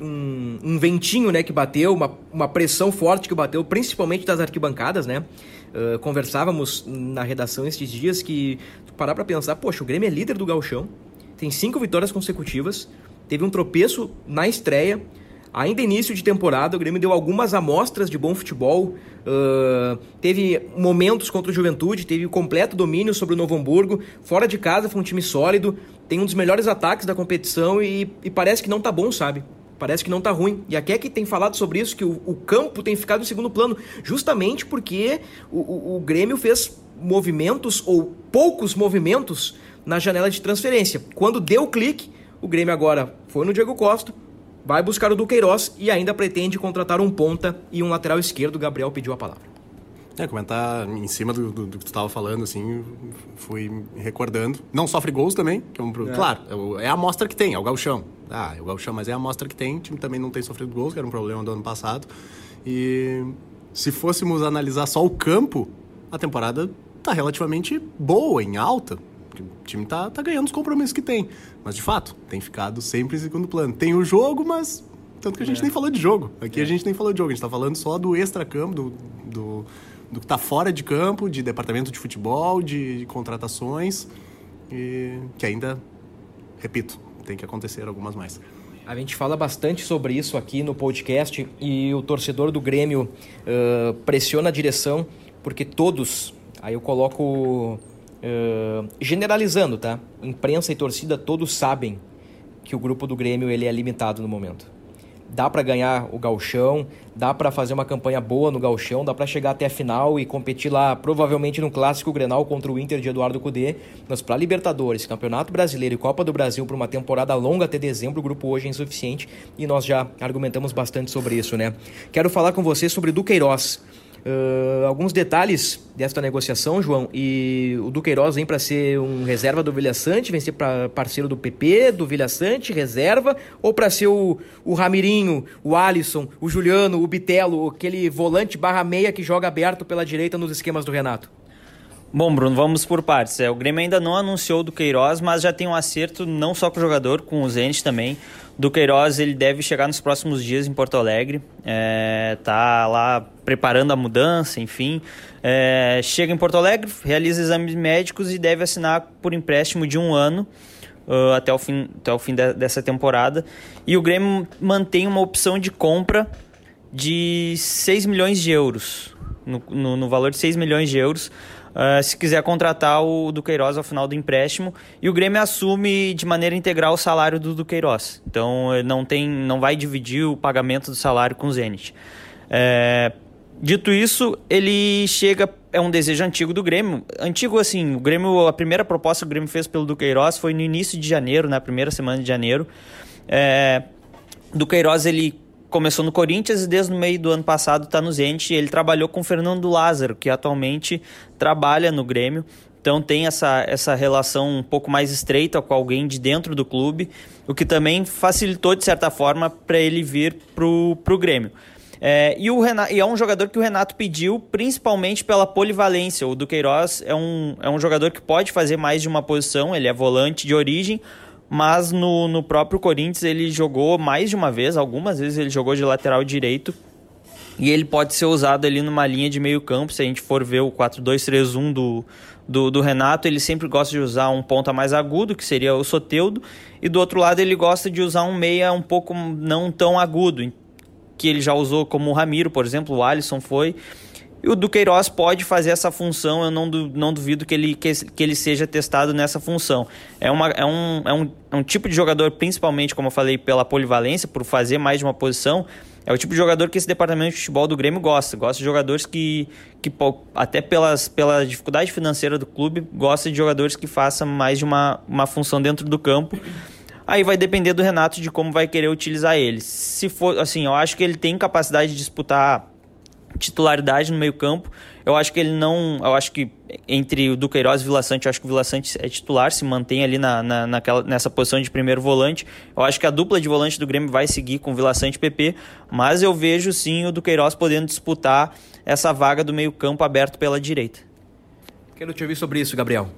um, um ventinho, né, que bateu, uma, uma pressão forte que bateu, principalmente das arquibancadas, né? Uh, conversávamos na redação esses dias que parar pra pensar, poxa, o Grêmio é líder do gauchão, tem cinco vitórias consecutivas, teve um tropeço na estreia, Ainda início de temporada, o Grêmio deu algumas amostras de bom futebol. Uh, teve momentos contra o Juventude, teve completo domínio sobre o Novo Hamburgo. Fora de casa foi um time sólido, tem um dos melhores ataques da competição e, e parece que não tá bom, sabe? Parece que não tá ruim. E aqui é que tem falado sobre isso, que o, o campo tem ficado em segundo plano, justamente porque o, o, o Grêmio fez movimentos, ou poucos movimentos, na janela de transferência. Quando deu o clique, o Grêmio agora foi no Diego Costa, vai buscar o Duqueiroz e ainda pretende contratar um ponta e um lateral esquerdo. O Gabriel pediu a palavra. É, comentar em cima do, do, do que tu estava falando, assim, fui recordando. Não sofre gols também, que é um, é. claro, é a amostra que tem, é o galchão. Ah, é o galchão, mas é a amostra que tem. O time também não tem sofrido gols, que era um problema do ano passado. E se fôssemos analisar só o campo, a temporada tá relativamente boa, em alta. O time tá, tá ganhando os compromissos que tem. Mas, de fato, tem ficado sempre em segundo plano. Tem o jogo, mas... Tanto que a gente é. nem falou de jogo. Aqui é. a gente nem falou de jogo. A gente tá falando só do extra-campo, do, do, do que tá fora de campo, de departamento de futebol, de, de contratações. E que ainda, repito, tem que acontecer algumas mais. A gente fala bastante sobre isso aqui no podcast e o torcedor do Grêmio uh, pressiona a direção porque todos, aí eu coloco Uh, generalizando, tá? Imprensa e torcida todos sabem que o grupo do Grêmio ele é limitado no momento. Dá para ganhar o gauchão, dá para fazer uma campanha boa no gauchão, dá para chegar até a final e competir lá, provavelmente no clássico Grenal contra o Inter de Eduardo Cudê, mas para Libertadores, Campeonato Brasileiro e Copa do Brasil para uma temporada longa até dezembro, o grupo hoje é insuficiente e nós já argumentamos bastante sobre isso, né? Quero falar com você sobre Duqueiroz. Uh, alguns detalhes desta negociação, João. E o Duqueiroz vem para ser um reserva do Vilha Sante, vem ser pra parceiro do PP, do Vilha Sante, reserva, ou para ser o, o Ramirinho, o Alisson, o Juliano, o Bitelo, aquele volante barra meia que joga aberto pela direita nos esquemas do Renato? Bom, Bruno, vamos por partes. É, o Grêmio ainda não anunciou o Duqueiroz, mas já tem um acerto não só com o jogador, com o Zenit também. Do Queiroz ele deve chegar nos próximos dias em Porto Alegre, é, tá lá preparando a mudança, enfim. É, chega em Porto Alegre, realiza exames médicos e deve assinar por empréstimo de um ano uh, até o fim, até o fim de, dessa temporada. E o Grêmio mantém uma opção de compra de 6 milhões de euros, no, no, no valor de 6 milhões de euros. Uh, se quiser contratar o Duqueiroz ao final do empréstimo e o Grêmio assume de maneira integral o salário do Duqueiroz. Então não tem, não vai dividir o pagamento do salário com o Zenit. É, dito isso, ele chega é um desejo antigo do Grêmio. Antigo assim, o Grêmio a primeira proposta que o Grêmio fez pelo Duqueiroz foi no início de janeiro, na primeira semana de janeiro. É, Duqueiroz ele começou no Corinthians e desde o meio do ano passado está no Zenit. Ele trabalhou com o Fernando Lázaro, que atualmente trabalha no Grêmio. Então tem essa, essa relação um pouco mais estreita com alguém de dentro do clube, o que também facilitou, de certa forma, para ele vir para o Grêmio. É, e, o Renato, e é um jogador que o Renato pediu principalmente pela polivalência. O Duqueiroz é um, é um jogador que pode fazer mais de uma posição, ele é volante de origem, mas no, no próprio Corinthians ele jogou mais de uma vez, algumas vezes ele jogou de lateral direito. E ele pode ser usado ali numa linha de meio campo, se a gente for ver o 4-2-3-1 do, do, do Renato, ele sempre gosta de usar um ponta mais agudo, que seria o Soteudo, e do outro lado ele gosta de usar um meia um pouco não tão agudo, que ele já usou como o Ramiro, por exemplo, o Alisson foi. E o Duqueiroz pode fazer essa função, eu não, não duvido que ele, que, que ele seja testado nessa função. É, uma, é, um, é, um, é um tipo de jogador, principalmente, como eu falei, pela polivalência, por fazer mais de uma posição, é o tipo de jogador que esse departamento de futebol do Grêmio gosta. Gosta de jogadores que, que até pelas, pela dificuldade financeira do clube, gosta de jogadores que façam mais de uma, uma função dentro do campo. Aí vai depender do Renato de como vai querer utilizar ele. Se for, assim, eu acho que ele tem capacidade de disputar titularidade no meio-campo. Eu acho que ele não. Eu acho que entre o Duqueiroz e o Vila Sante, eu acho que o Vila Sante é titular, se mantém ali na, na, naquela, nessa posição de primeiro volante. Eu acho que a dupla de volante do Grêmio vai seguir com o Vila Sante e PP, mas eu vejo sim o Duqueiroz podendo disputar essa vaga do meio-campo aberto pela direita. Quero te ouvir sobre isso, Gabriel.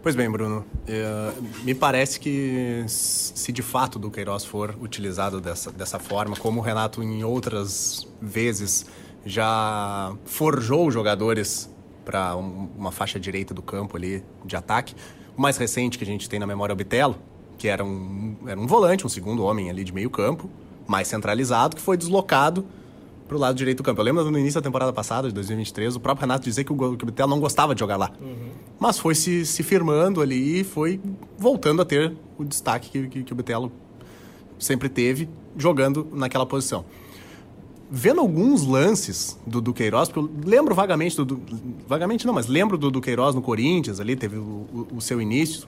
Pois bem, Bruno. É, me parece que se de fato o Duqueiroz for utilizado dessa, dessa forma, como o Renato em outras vezes já forjou jogadores para um, uma faixa direita do campo ali de ataque. O mais recente que a gente tem na memória é o Bitelo, que era um, era um volante, um segundo homem ali de meio campo, mais centralizado, que foi deslocado para o lado direito do campo. Eu lembro no início da temporada passada, de 2023, o próprio Renato dizer que o, que o Bitelo não gostava de jogar lá. Uhum. Mas foi se, se firmando ali e foi voltando a ter o destaque que, que, que o Bitelo sempre teve jogando naquela posição vendo alguns lances do Duqueiroz, porque eu lembro vagamente do, do, Vagamente não, mas lembro do Duqueiroz no Corinthians ali, teve o, o, o, seu início.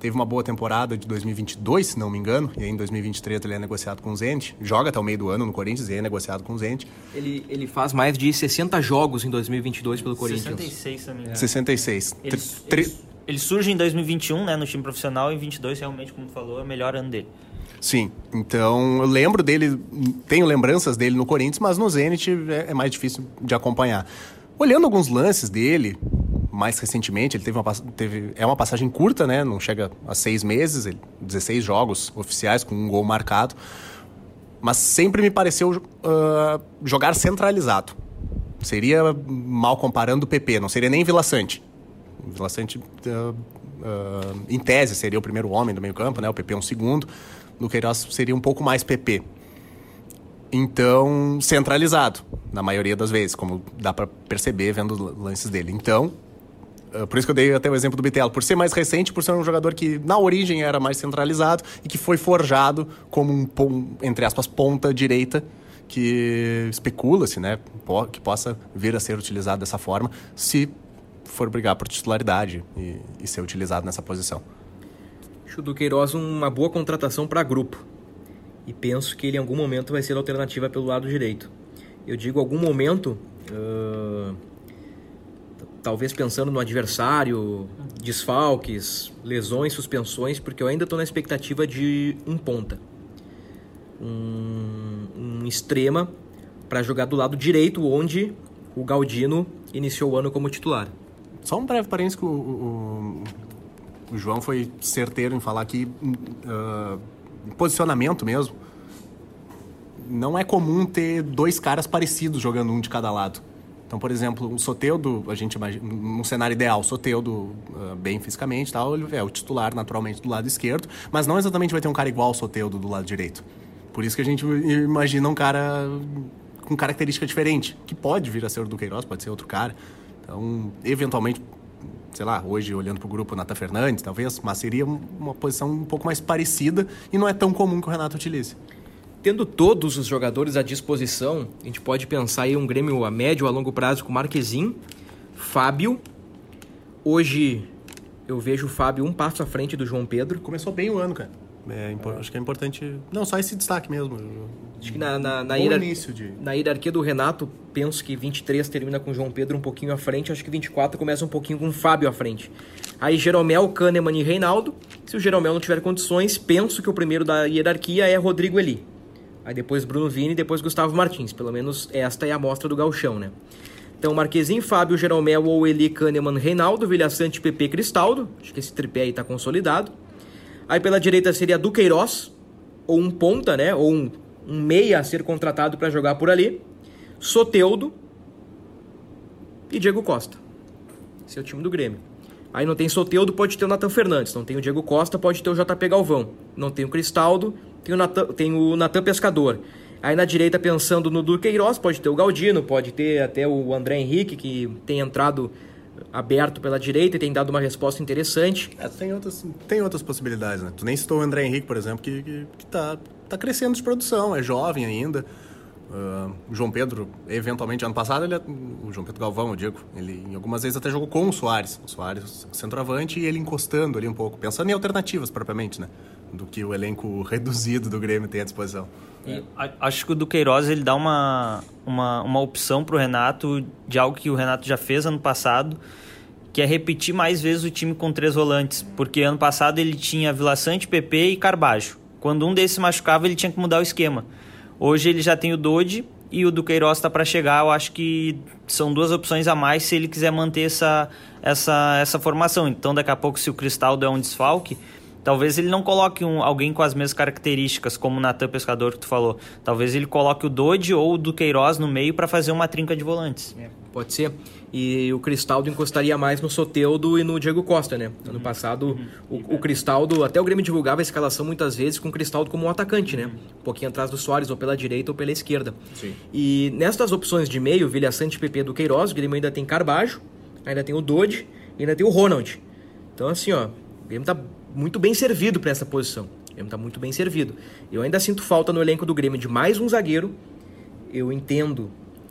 Teve uma boa temporada de 2022, se não me engano, e aí em 2023 ele é negociado com o Zente. Joga até o meio do ano no Corinthians e é negociado com o Zente. Ele, ele faz mais de 60 jogos em 2022 pelo Corinthians. 66, se não me engano. 66. Ele, ele, ele surge em 2021, né, no time profissional, e em 22 realmente, como falou, é o melhor ano dele. Sim, então eu lembro dele, tenho lembranças dele no Corinthians, mas no Zenit é, é mais difícil de acompanhar. Olhando alguns lances dele, mais recentemente, ele teve uma, teve, é uma passagem curta, né? Não chega a seis meses, ele, 16 jogos oficiais com um gol marcado. Mas sempre me pareceu uh, jogar centralizado. Seria mal comparando o PP, não seria nem Vila Sante. Vila Sante, uh, uh, em tese, seria o primeiro homem do meio campo, né? O PP é um segundo. No Queiroz seria um pouco mais PP. Então, centralizado, na maioria das vezes, como dá para perceber vendo lances dele. Então, por isso que eu dei até o exemplo do Bitelo, por ser mais recente, por ser um jogador que na origem era mais centralizado e que foi forjado como um, entre aspas, ponta direita, que especula-se, né, que possa vir a ser utilizado dessa forma, se for brigar por titularidade e, e ser utilizado nessa posição. Acho do Queiroz uma boa contratação para grupo. E penso que ele em algum momento vai ser alternativa pelo lado direito. Eu digo algum momento, uh, talvez pensando no adversário, desfalques, lesões, suspensões, porque eu ainda estou na expectativa de um ponta. Um, um extrema para jogar do lado direito, onde o Galdino iniciou o ano como titular. Só um breve parênteses, o, o, o João foi certeiro em falar que uh, posicionamento mesmo. Não é comum ter dois caras parecidos jogando um de cada lado. Então, por exemplo, o Soteudo, a gente imagina, num cenário ideal, Soteudo uh, bem fisicamente tal, ele é o titular naturalmente do lado esquerdo, mas não exatamente vai ter um cara igual ao Soteudo do lado direito. Por isso que a gente imagina um cara com característica diferente, que pode vir a ser o do Queiroz, pode ser outro cara. Então, eventualmente sei lá, hoje olhando para o grupo Nata Fernandes, talvez, mas seria uma posição um pouco mais parecida e não é tão comum que o Renato utilize. Tendo todos os jogadores à disposição, a gente pode pensar em um Grêmio a médio a longo prazo com Marquezin, Fábio. Hoje eu vejo o Fábio um passo à frente do João Pedro. Começou bem o ano, cara. É, acho que é importante. Não, só esse destaque mesmo. Acho que na, na, na, hierar... de... na hierarquia do Renato, penso que 23 termina com João Pedro um pouquinho à frente. Acho que 24 começa um pouquinho com Fábio à frente. Aí Jeromel, Kahneman e Reinaldo. Se o Jeromel não tiver condições, penso que o primeiro da hierarquia é Rodrigo Eli. Aí depois Bruno Vini depois Gustavo Martins. Pelo menos esta é a amostra do galchão, né? Então, Marquezinho, Fábio, Jeromel ou Eli, Kahneman, Reinaldo, Vilhaçante, PP, Cristaldo. Acho que esse tripé aí tá consolidado. Aí pela direita seria Duqueiroz, ou um ponta, né? Ou um, um meia a ser contratado para jogar por ali. Soteudo e Diego Costa. Esse é o time do Grêmio. Aí não tem Soteudo, pode ter o Natan Fernandes. Não tem o Diego Costa, pode ter o JP Galvão. Não tem o Cristaldo, tem o Natan, tem o Natan Pescador. Aí na direita, pensando no Duqueiroz, pode ter o Galdino, pode ter até o André Henrique, que tem entrado aberto pela direita e tem dado uma resposta interessante. É, tem, outras, tem outras possibilidades, né? Tu nem citou o André Henrique, por exemplo, que, que, que tá, tá crescendo de produção, é jovem ainda. Uh, o João Pedro, eventualmente, ano passado, ele, é, o João Pedro Galvão, eu digo, ele em algumas vezes até jogou com o Soares. O Soares centroavante e ele encostando ali um pouco, pensando em alternativas propriamente, né? Do que o elenco reduzido do Grêmio tem à disposição. É. Acho que o Duqueiroz ele dá uma, uma, uma opção para o Renato de algo que o Renato já fez ano passado, que é repetir mais vezes o time com três volantes. Porque ano passado ele tinha Vila Sante, PP e Carbajo. Quando um desses machucava, ele tinha que mudar o esquema. Hoje ele já tem o Dodi e o Duqueiroz está para chegar. Eu acho que são duas opções a mais se ele quiser manter essa, essa, essa formação. Então, daqui a pouco, se o Cristaldo é um desfalque, talvez ele não coloque um, alguém com as mesmas características, como o Natan Pescador que tu falou. Talvez ele coloque o Dodi ou o Duqueiroz no meio para fazer uma trinca de volantes. É, pode ser e o Cristaldo encostaria mais no Soteudo e no Diego Costa, né? Ano uhum. passado, uhum. o, o, Cristaldo, até o Grêmio divulgava a escalação muitas vezes com o Cristaldo como um atacante, né? Um pouquinho atrás do Soares, ou pela direita ou pela esquerda. Sim. E nestas opções de meio, Vilha Sante PP do Queiroz, o Grêmio ainda tem Carbajo, ainda tem o Dodi e ainda tem o Ronald. Então, assim, ó, o Grêmio tá muito bem servido para essa posição. O Grêmio tá muito bem servido. Eu ainda sinto falta no elenco do Grêmio de mais um zagueiro. Eu entendo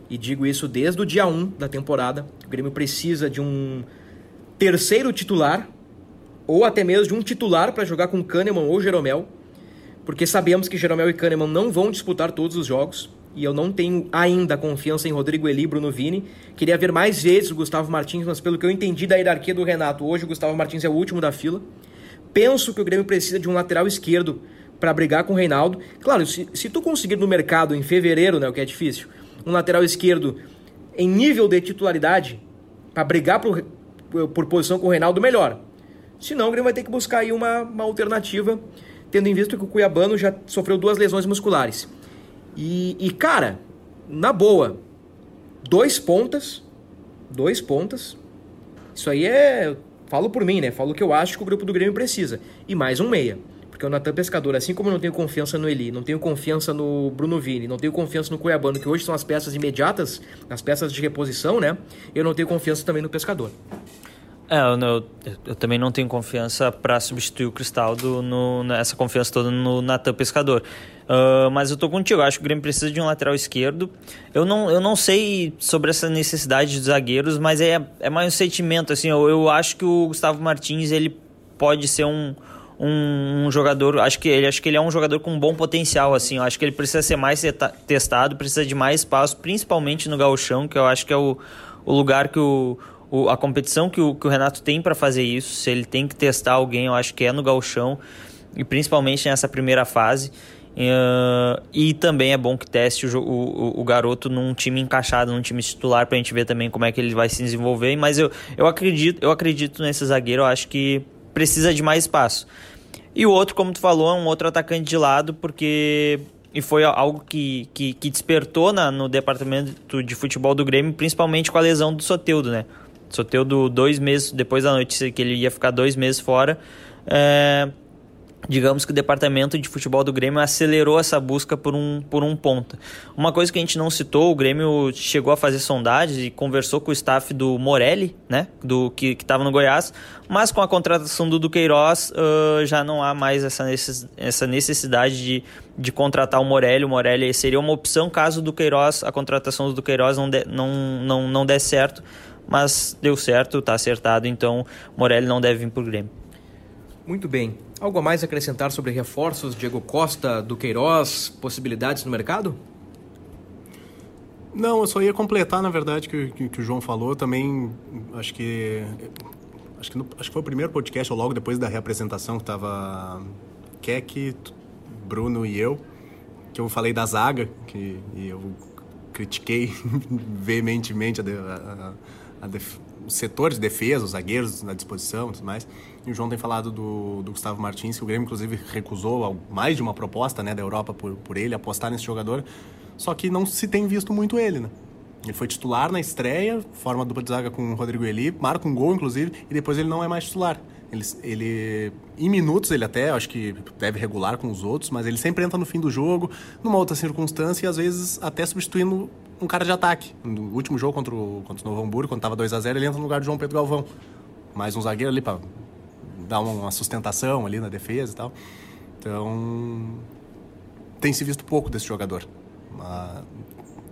e digo isso desde o dia 1 da temporada. O Grêmio precisa de um terceiro titular, ou até mesmo de um titular para jogar com Kahneman ou Jeromel, porque sabemos que Jeromel e Kahneman não vão disputar todos os jogos, e eu não tenho ainda confiança em Rodrigo Eli Bruno Vini. Queria ver mais vezes o Gustavo Martins, mas pelo que eu entendi da hierarquia do Renato, hoje o Gustavo Martins é o último da fila. Penso que o Grêmio precisa de um lateral esquerdo para brigar com o Reinaldo. Claro, se, se tu conseguir no mercado em fevereiro, né, o que é difícil, um lateral esquerdo em nível de titularidade para brigar por, por posição com o Reinaldo, melhor. Senão o Grêmio vai ter que buscar aí uma, uma alternativa, tendo em vista que o Cuiabano já sofreu duas lesões musculares. E, e cara, na boa, dois pontas, dois pontas, isso aí é, falo por mim, né? Falo o que eu acho que o grupo do Grêmio precisa. E mais um meia. Porque o Natan Pescador, assim como eu não tenho confiança no Eli, não tenho confiança no Bruno Vini, não tenho confiança no Cuiabano, que hoje são as peças imediatas, as peças de reposição, né? Eu não tenho confiança também no Pescador. É, eu, eu, eu também não tenho confiança para substituir o Cristaldo, no, nessa confiança toda no Natan Pescador. Uh, mas eu tô contigo, acho que o Grêmio precisa de um lateral esquerdo. Eu não, eu não sei sobre essa necessidade de zagueiros, mas é, é mais um sentimento, assim, eu, eu acho que o Gustavo Martins, ele pode ser um, um, um, jogador, acho que ele, acho que ele é um jogador com bom potencial, assim, eu acho que ele precisa ser mais testado, precisa de mais espaço, principalmente no gauchão, que eu acho que é o, o lugar que o, o a competição que o, que o Renato tem para fazer isso, se ele tem que testar alguém, eu acho que é no gauchão, e principalmente nessa primeira fase, Uh, e também é bom que teste o, o, o, garoto num time encaixado, num time titular, pra gente ver também como é que ele vai se desenvolver. Mas eu, eu, acredito, eu acredito nesse zagueiro, eu acho que precisa de mais espaço. E o outro, como tu falou, é um outro atacante de lado, porque. E foi algo que, que, que despertou na, no departamento de futebol do Grêmio, principalmente com a lesão do Soteudo, né? Soteudo, dois meses depois da notícia que ele ia ficar dois meses fora, é, digamos que o departamento de futebol do Grêmio acelerou essa busca por um, por um ponta. Uma coisa que a gente não citou, o Grêmio chegou a fazer sondagens e conversou com o staff do Morelli, né, do que estava no Goiás, mas com a contratação do Duqueiroz uh, já não há mais essa, necess, essa necessidade de, de contratar o Morelli. O Morelli seria uma opção caso do Queiroz, a contratação do Duqueiroz não, de, não, não, não der certo, mas deu certo, está acertado, então Morelli não deve vir para o Grêmio. Muito bem. Algo a mais acrescentar sobre reforços, Diego Costa, do Queiroz, possibilidades no mercado? Não, eu só ia completar, na verdade, que, que, que o João falou. Também acho que. Acho que, no, acho que foi o primeiro podcast, ou logo depois da reapresentação, que estava Keck, Bruno e eu, que eu falei da zaga, que e eu critiquei veementemente a, a, a, a def, os setores de defesa, os zagueiros na disposição e tudo mais. E o João tem falado do, do Gustavo Martins, que o Grêmio, inclusive, recusou mais de uma proposta né, da Europa por, por ele, apostar nesse jogador. Só que não se tem visto muito ele, né? Ele foi titular na estreia, forma dupla de zaga com o Rodrigo Eli, marca um gol, inclusive, e depois ele não é mais titular. Ele, ele, em minutos, ele até, acho que deve regular com os outros, mas ele sempre entra no fim do jogo, numa outra circunstância, e às vezes até substituindo um cara de ataque. No último jogo contra o, contra o Novo Hamburgo, quando estava 2 a 0 ele entra no lugar de João Pedro Galvão. Mais um zagueiro ali para dar uma sustentação ali na defesa e tal. Então, tem se visto pouco desse jogador. Mas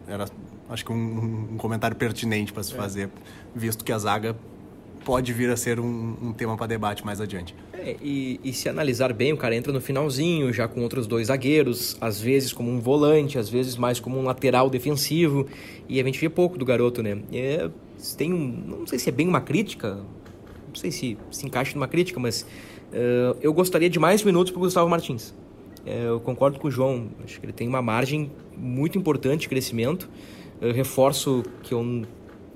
era, acho que um, um comentário pertinente para se é. fazer, visto que a zaga pode vir a ser um, um tema para debate mais adiante. É, e, e, se analisar bem, o cara entra no finalzinho, já com outros dois zagueiros, às vezes como um volante, às vezes mais como um lateral defensivo, e a gente vê pouco do garoto, né? É, tem um, não sei se é bem uma crítica, não sei se se encaixa numa crítica, mas uh, eu gostaria de mais minutos para Gustavo Martins. Uh, eu concordo com o João, acho que ele tem uma margem muito importante de crescimento. Eu reforço que eu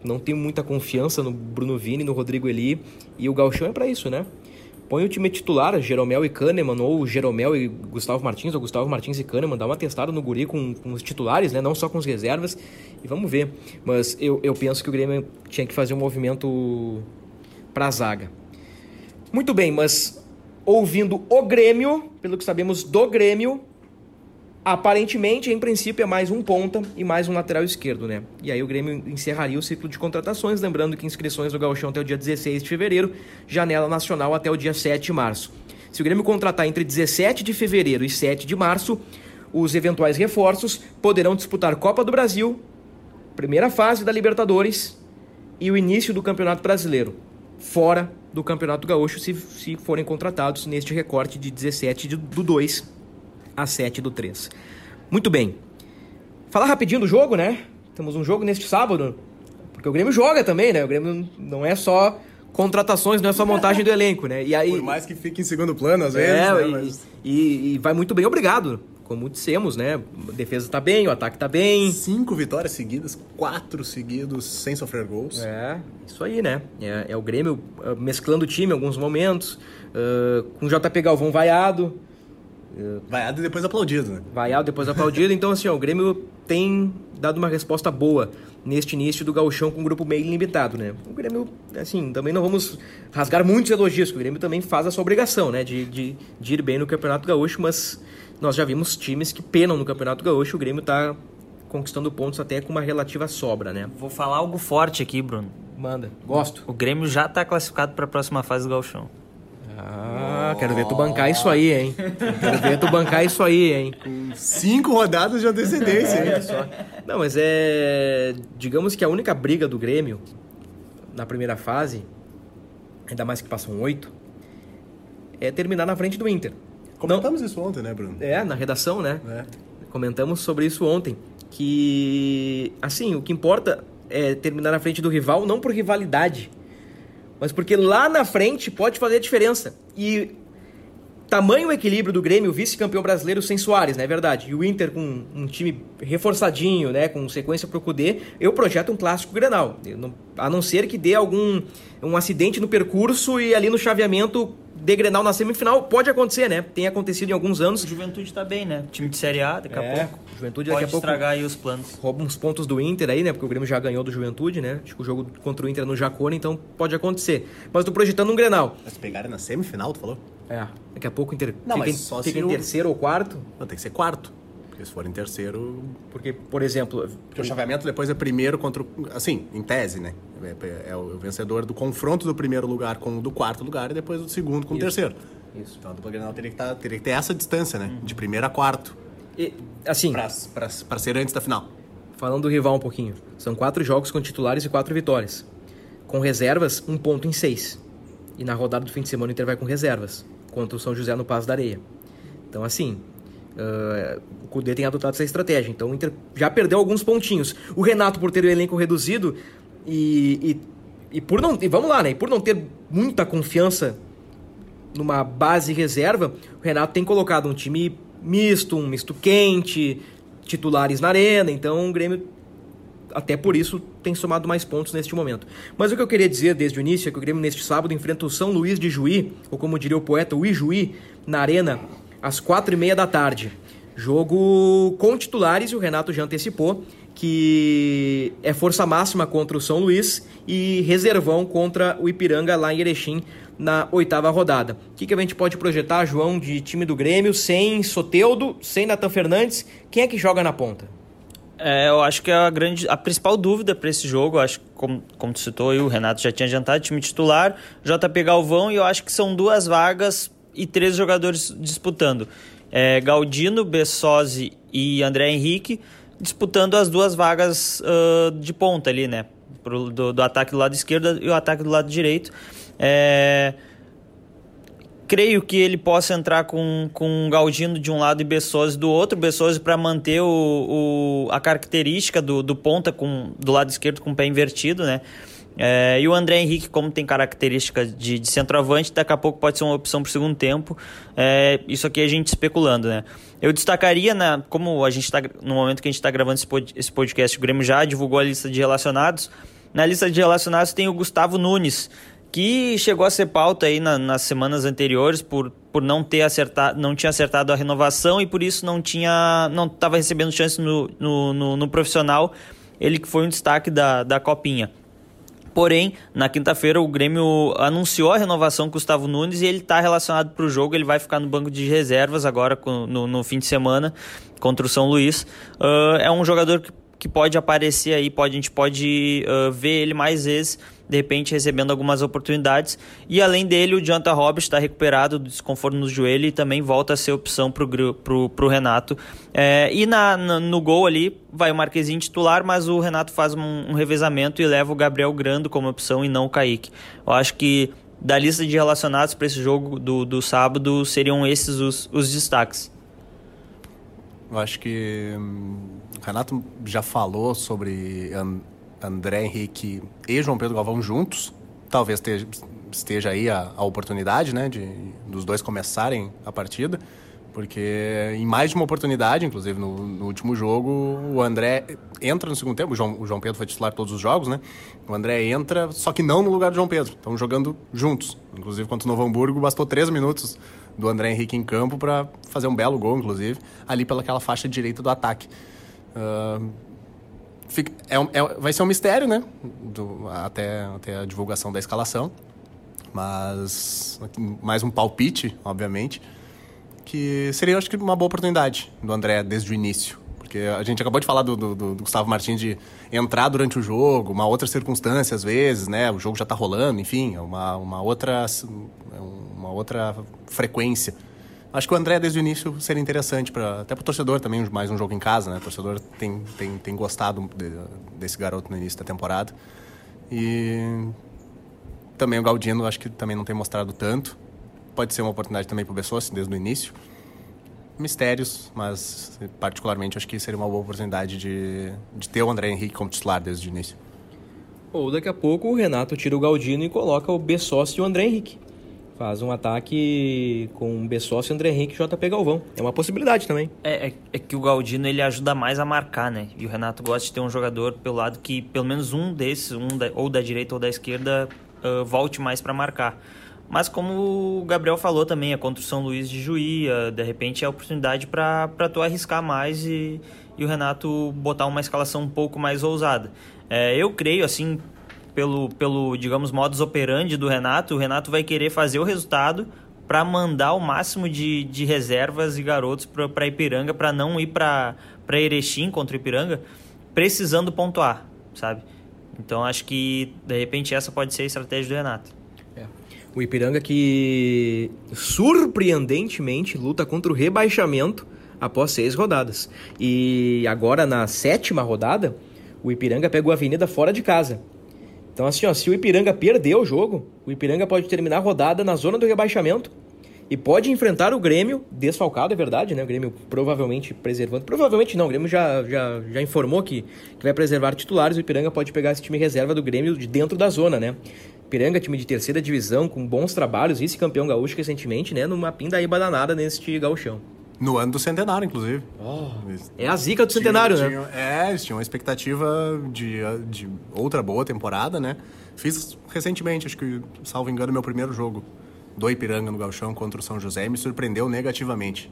não tenho muita confiança no Bruno Vini, no Rodrigo Eli, e o Galchão é para isso, né? Põe o time titular, Jeromel e Kahneman, ou Jeromel e Gustavo Martins, ou Gustavo Martins e Kahneman, dá uma testada no guri com, com os titulares, né? Não só com os reservas, e vamos ver. Mas eu, eu penso que o Grêmio tinha que fazer um movimento para a zaga. Muito bem, mas ouvindo o Grêmio, pelo que sabemos do Grêmio, Aparentemente, em princípio, é mais um ponta e mais um lateral esquerdo, né? E aí o Grêmio encerraria o ciclo de contratações, lembrando que inscrições no Gauchão até o dia 16 de fevereiro, janela nacional até o dia 7 de março. Se o Grêmio contratar entre 17 de fevereiro e 7 de março, os eventuais reforços poderão disputar Copa do Brasil, primeira fase da Libertadores e o início do Campeonato Brasileiro, fora do Campeonato Gaúcho, se, se forem contratados neste recorte de 17 do 2 a 7 do 3. Muito bem. Falar rapidinho do jogo, né? Temos um jogo neste sábado, porque o Grêmio joga também, né? O Grêmio não é só contratações, não é só montagem do elenco, né? E aí, Por mais que fique em segundo plano, às vezes. É, né? e, Mas... e, e, vai muito bem, obrigado. Como dissemos, né? A defesa tá bem, o ataque tá bem. Cinco vitórias seguidas, quatro seguidos sem sofrer gols. É, isso aí, né? É, é o Grêmio uh, mesclando o time em alguns momentos, uh, com o JP Galvão vaiado. Vaiado e depois aplaudido, né? Vaiado depois aplaudido. então, assim, ó, o Grêmio tem dado uma resposta boa neste início do gauchão com um grupo meio limitado, né? O Grêmio, assim, também não vamos rasgar muitos elogios, o Grêmio também faz a sua obrigação, né? De, de, de, ir bem no Campeonato Gaúcho, mas nós já vimos times que penam no Campeonato Gaúcho, o Grêmio tá conquistando pontos até com uma relativa sobra, né? Vou falar algo forte aqui, Bruno. Manda. Gosto. O Grêmio já está classificado para a próxima fase do gauchão. Ah, quero ver tu bancar isso aí, hein? Quero ver tu bancar isso aí, hein? Com cinco rodadas de antecedência, hein? Só. Não, mas é. Digamos que a única briga do Grêmio na primeira fase, ainda mais que passam oito, é terminar na frente do Inter. Comentamos Não... isso ontem, né, Bruno? É, na redação, né? É. Comentamos sobre isso ontem. Que, assim, o que importa é terminar na frente do rival, não por rivalidade, mas porque lá na frente pode fazer a diferença. E tamanho equilíbrio do Grêmio, vice-campeão brasileiro sem Soares, né? É verdade. E o Inter com um time reforçadinho, né? Com sequência pro Cudê, eu projeto um clássico Grenal. Não, a não ser que dê algum um acidente no percurso e ali no chaveamento de Grenal na semifinal, pode acontecer, né? Tem acontecido em alguns anos. O Juventude tá bem, né? Time de Série A, daqui a é, pouco. Juventude pode daqui a pouco estragar aí os planos. Rouba uns pontos do Inter aí, né? Porque o Grêmio já ganhou do Juventude, né? Acho que o jogo contra o Inter é no Jacone, então pode acontecer. Mas tô projetando um Grenal. Mas pegarem na semifinal, tu falou? É. Daqui a pouco o Inter Não, fica, em, fica em terceiro ou quarto. Não, tem que ser quarto. Porque se for em terceiro. Porque, por exemplo. Porque o chaveamento depois é primeiro contra o. Assim, em tese, né? É, é o vencedor do confronto do primeiro lugar com o do quarto lugar e depois do segundo com Isso. o terceiro. Isso. Então a dupla Grenal teria que, tá, teria que ter essa distância, né? Uhum. De primeiro a quarto. E, assim. Para ser antes da final. Falando do rival um pouquinho. São quatro jogos com titulares e quatro vitórias. Com reservas, um ponto em seis. E na rodada do fim de semana o Inter vai com reservas. Contra o São José no Passo da Areia. Então, assim, Uh, o Cudê tem adotado essa estratégia. Então o Inter já perdeu alguns pontinhos. O Renato, por ter o elenco reduzido e, e, e por não. E vamos lá, né? E por não ter muita confiança numa base reserva, o Renato tem colocado um time misto, um misto quente, titulares na arena. Então o Grêmio, até por isso, tem somado mais pontos neste momento. Mas o que eu queria dizer desde o início é que o Grêmio, neste sábado, enfrenta o São Luís de Juí, ou como diria o poeta, o Ijuí, na arena às quatro e meia da tarde. Jogo com titulares, e o Renato já antecipou que é força máxima contra o São Luís e reservão contra o Ipiranga lá em Erechim na oitava rodada. O que, que a gente pode projetar, João, de time do Grêmio sem Soteudo, sem Natan Fernandes? Quem é que joga na ponta? É, eu acho que a grande, a principal dúvida para esse jogo, acho que como, como tu citou, o Renato já tinha adiantado, time titular, JP Galvão, e eu acho que são duas vagas e três jogadores disputando. É, Galdino, Bessosi e André Henrique disputando as duas vagas uh, de ponta ali, né? Pro, do, do, ataque do lado esquerdo e o ataque do lado direito. É... Creio que ele possa entrar com, com Galdino de um lado e Bessosi do outro. Bessosi para manter o, o, a característica do, do ponta com, do lado esquerdo com o pé invertido, né? É, e o André Henrique, como tem características de, de centroavante, daqui a pouco pode ser uma opção para o segundo tempo. É, isso aqui a gente especulando, né? Eu destacaria, na, como a gente está no momento que a gente está gravando esse, pod, esse podcast, o Grêmio já divulgou a lista de relacionados. Na lista de relacionados tem o Gustavo Nunes, que chegou a ser pauta aí na, nas semanas anteriores por, por não ter acertado, não tinha acertado a renovação e por isso não tinha, não estava recebendo chance no, no, no, no profissional. Ele que foi um destaque da, da copinha. Porém, na quinta-feira o Grêmio anunciou a renovação com Gustavo Nunes e ele está relacionado para o jogo. Ele vai ficar no banco de reservas agora no, no fim de semana contra o São Luís. Uh, é um jogador que, que pode aparecer aí, pode, a gente pode uh, ver ele mais vezes de repente recebendo algumas oportunidades. E além dele, o Jonathan Robbins está recuperado do desconforto no joelho e também volta a ser opção para o Renato. É, e na, na, no gol ali vai o Marquezinho titular, mas o Renato faz um, um revezamento e leva o Gabriel Grando como opção e não o Kaique. Eu acho que da lista de relacionados para esse jogo do, do sábado seriam esses os, os destaques. Eu acho que hum, o Renato já falou sobre André Henrique e João Pedro Galvão juntos. Talvez esteja, aí a, a, oportunidade, né, de dos dois começarem a partida, porque em mais de uma oportunidade, inclusive no, no último jogo, o André entra no segundo tempo. O João, o João Pedro foi titular todos os jogos, né? O André entra, só que não no lugar do João Pedro. Estão jogando juntos. Inclusive contra o Novo Hamburgo, bastou três minutos do André Henrique em campo para fazer um belo gol, inclusive, ali pelaquela faixa direita do ataque. Uh, Fica, é, é, vai ser um mistério, né? Do, até, até a divulgação da escalação. Mas mais um palpite, obviamente, que seria, acho que, uma boa oportunidade do André desde o início. Porque a gente acabou de falar do, do, do Gustavo Martins de entrar durante o jogo, uma outra circunstância às vezes, né? O jogo já está rolando, enfim, é uma, uma, outra, uma outra frequência. Acho que o André, desde o início, seria interessante, pra, até para o torcedor também, mais um jogo em casa, né? O torcedor tem, tem, tem gostado de, desse garoto no início da temporada. E também o Galdino, acho que também não tem mostrado tanto. Pode ser uma oportunidade também para o Bessosi, desde o início. Mistérios, mas particularmente acho que seria uma boa oportunidade de, de ter o André Henrique como titular desde o início. Ou daqui a pouco o Renato tira o Galdino e coloca o Bessosi e o André Henrique. Faz um ataque com Bessoss, André Henrique e JP Galvão. É uma possibilidade também. É, é, é, que o Galdino ele ajuda mais a marcar, né? E o Renato gosta de ter um jogador pelo lado que pelo menos um desses, um da, ou da direita ou da esquerda, uh, volte mais para marcar. Mas como o Gabriel falou também, a contra o São Luís de Juí, uh, de repente é a oportunidade para tu arriscar mais e, e o Renato botar uma escalação um pouco mais ousada. É, eu creio, assim, pelo, pelo digamos, modus operandi do Renato, o Renato vai querer fazer o resultado para mandar o máximo de, de reservas e garotos para Ipiranga, para não ir para Erechim contra Ipiranga, precisando pontuar, sabe? Então acho que, de repente, essa pode ser a estratégia do Renato. É. O Ipiranga que, surpreendentemente, luta contra o rebaixamento após seis rodadas. E agora, na sétima rodada, o Ipiranga pegou a Avenida fora de casa. Então, assim, ó, se o Ipiranga perder o jogo, o Ipiranga pode terminar a rodada na zona do rebaixamento e pode enfrentar o Grêmio, desfalcado, é verdade, né? O Grêmio provavelmente preservando. Provavelmente não, o Grêmio já, já, já informou que, que vai preservar titulares. O Ipiranga pode pegar esse time reserva do Grêmio de dentro da zona, né? Ipiranga, time de terceira divisão, com bons trabalhos, vice-campeão gaúcho recentemente, né? Numa pindaíba danada neste gauchão. No ano do centenário, inclusive. Oh, é a zica do centenário, tinha, né? é, eles tinham uma expectativa de, de outra boa temporada, né? Fiz recentemente, acho que, salvo engano, meu primeiro jogo do Ipiranga no Galchão contra o São José me surpreendeu negativamente.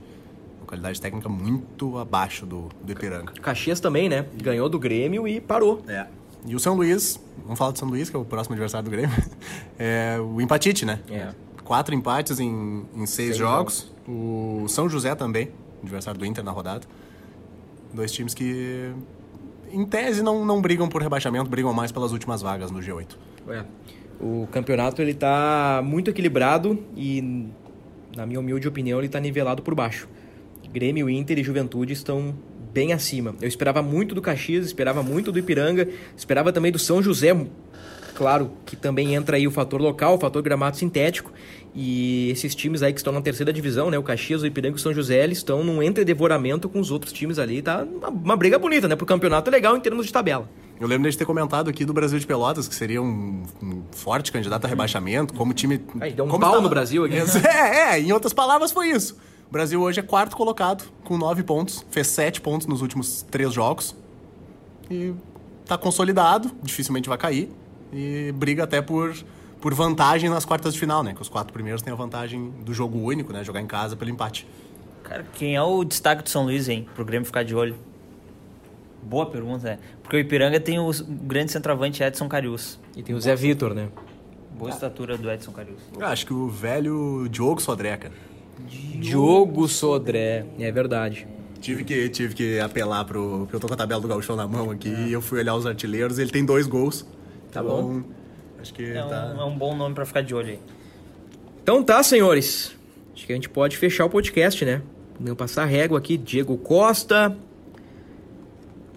qualidade técnica muito abaixo do, do Ipiranga. Caxias também, né? Ganhou do Grêmio e parou. É. E o São Luís, vamos falar do São Luís, que é o próximo adversário do Grêmio, é o empatite, né? É. Quatro empates em, em seis, Seis jogos. O São José também, adversário do Inter na rodada. Dois times que, em tese, não, não brigam por rebaixamento, brigam mais pelas últimas vagas no G8. É. O campeonato ele tá muito equilibrado e, na minha humilde opinião, ele tá nivelado por baixo. Grêmio, Inter e Juventude estão bem acima. Eu esperava muito do Caxias, esperava muito do Ipiranga, esperava também do São José. Claro que também entra aí o fator local, o fator gramado sintético. E esses times aí que estão na terceira divisão, né? O Caxias, o Ipiranga e o São José, eles estão num entredevoramento com os outros times ali. Tá uma, uma briga bonita, né? Pro campeonato legal em termos de tabela. Eu lembro de ter comentado aqui do Brasil de Pelotas, que seria um, um forte candidato a rebaixamento, como time. Aí, deu um como pau tá- no Brasil aqui. É, é, em outras palavras foi isso. O Brasil hoje é quarto colocado, com nove pontos, fez sete pontos nos últimos três jogos. E tá consolidado, dificilmente vai cair. E briga até por, por vantagem nas quartas de final, né? Que os quatro primeiros têm a vantagem do jogo único, né? Jogar em casa pelo empate. Cara, quem é o destaque do São Luís, hein? Pro Grêmio ficar de olho. Boa pergunta, é. Porque o Ipiranga tem o grande centroavante Edson Carius. E tem o Zé Vitor, né? Boa estatura do Edson Carius. Eu acho que o velho Diogo Sodré, cara. Diogo Sodré. É verdade. Tive que, tive que apelar pro. Porque eu tô com a tabela do Gauchão na mão aqui e eu fui olhar os artilheiros. Ele tem dois gols. Tá Então, bom. Acho que É um, tá. é um bom nome pra ficar de olho aí. Então tá, senhores. Acho que a gente pode fechar o podcast, né? Não passar régua aqui. Diego Costa.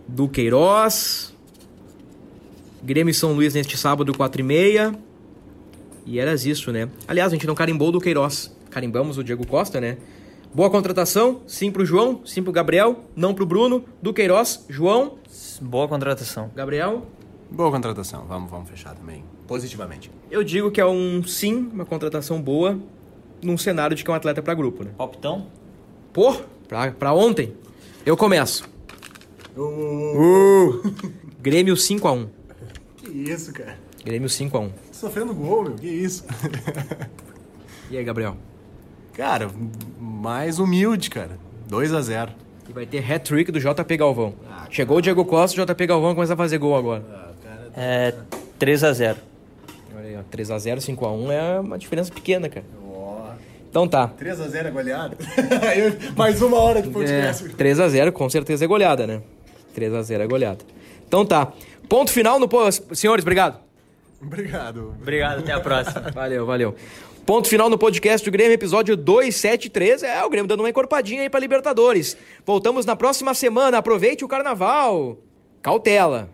Duqueiroz. Grêmio e São Luís neste sábado, 4 e meia. E eras isso, né? Aliás, a gente não carimbou o Duqueiroz. Carimbamos o Diego Costa, né? Boa contratação. Sim pro João, sim pro Gabriel, não pro Bruno. Duqueiroz, João, Boa contratação. Gabriel. Boa contratação. Vamos, vamos fechar também. Positivamente. Eu digo que é um sim, uma contratação boa, num cenário de que é um atleta pra grupo, né? Palpitão? Pô, pra, pra ontem, eu começo. Grêmio 5x1. Que isso, cara? Grêmio 5x1. Sofrendo gol, meu. Que isso? E aí, Gabriel? cara, mais humilde, cara. 2 a 0 E vai ter hat-trick do JP Galvão. Chegou o Diego Costa, o JP Galvão começa a fazer gol agora. É 3x0. Olha aí, ó, 3x0, 5x1 é uma diferença pequena, cara. Então tá. 3 a 0 é goleada? mais uma hora de É, podcast. 3x0 com certeza é goleada, né? 3x0 é goleada. Então tá. Ponto final no... Senhores, obrigado. Obrigado. Obrigado, até a próxima. Valeu, valeu. Ponto final no podcast do Grêmio, episódio 273. É, o Grêmio dando uma encorpadinha aí pra Libertadores. Voltamos na próxima semana. Aproveite o carnaval. Cautela.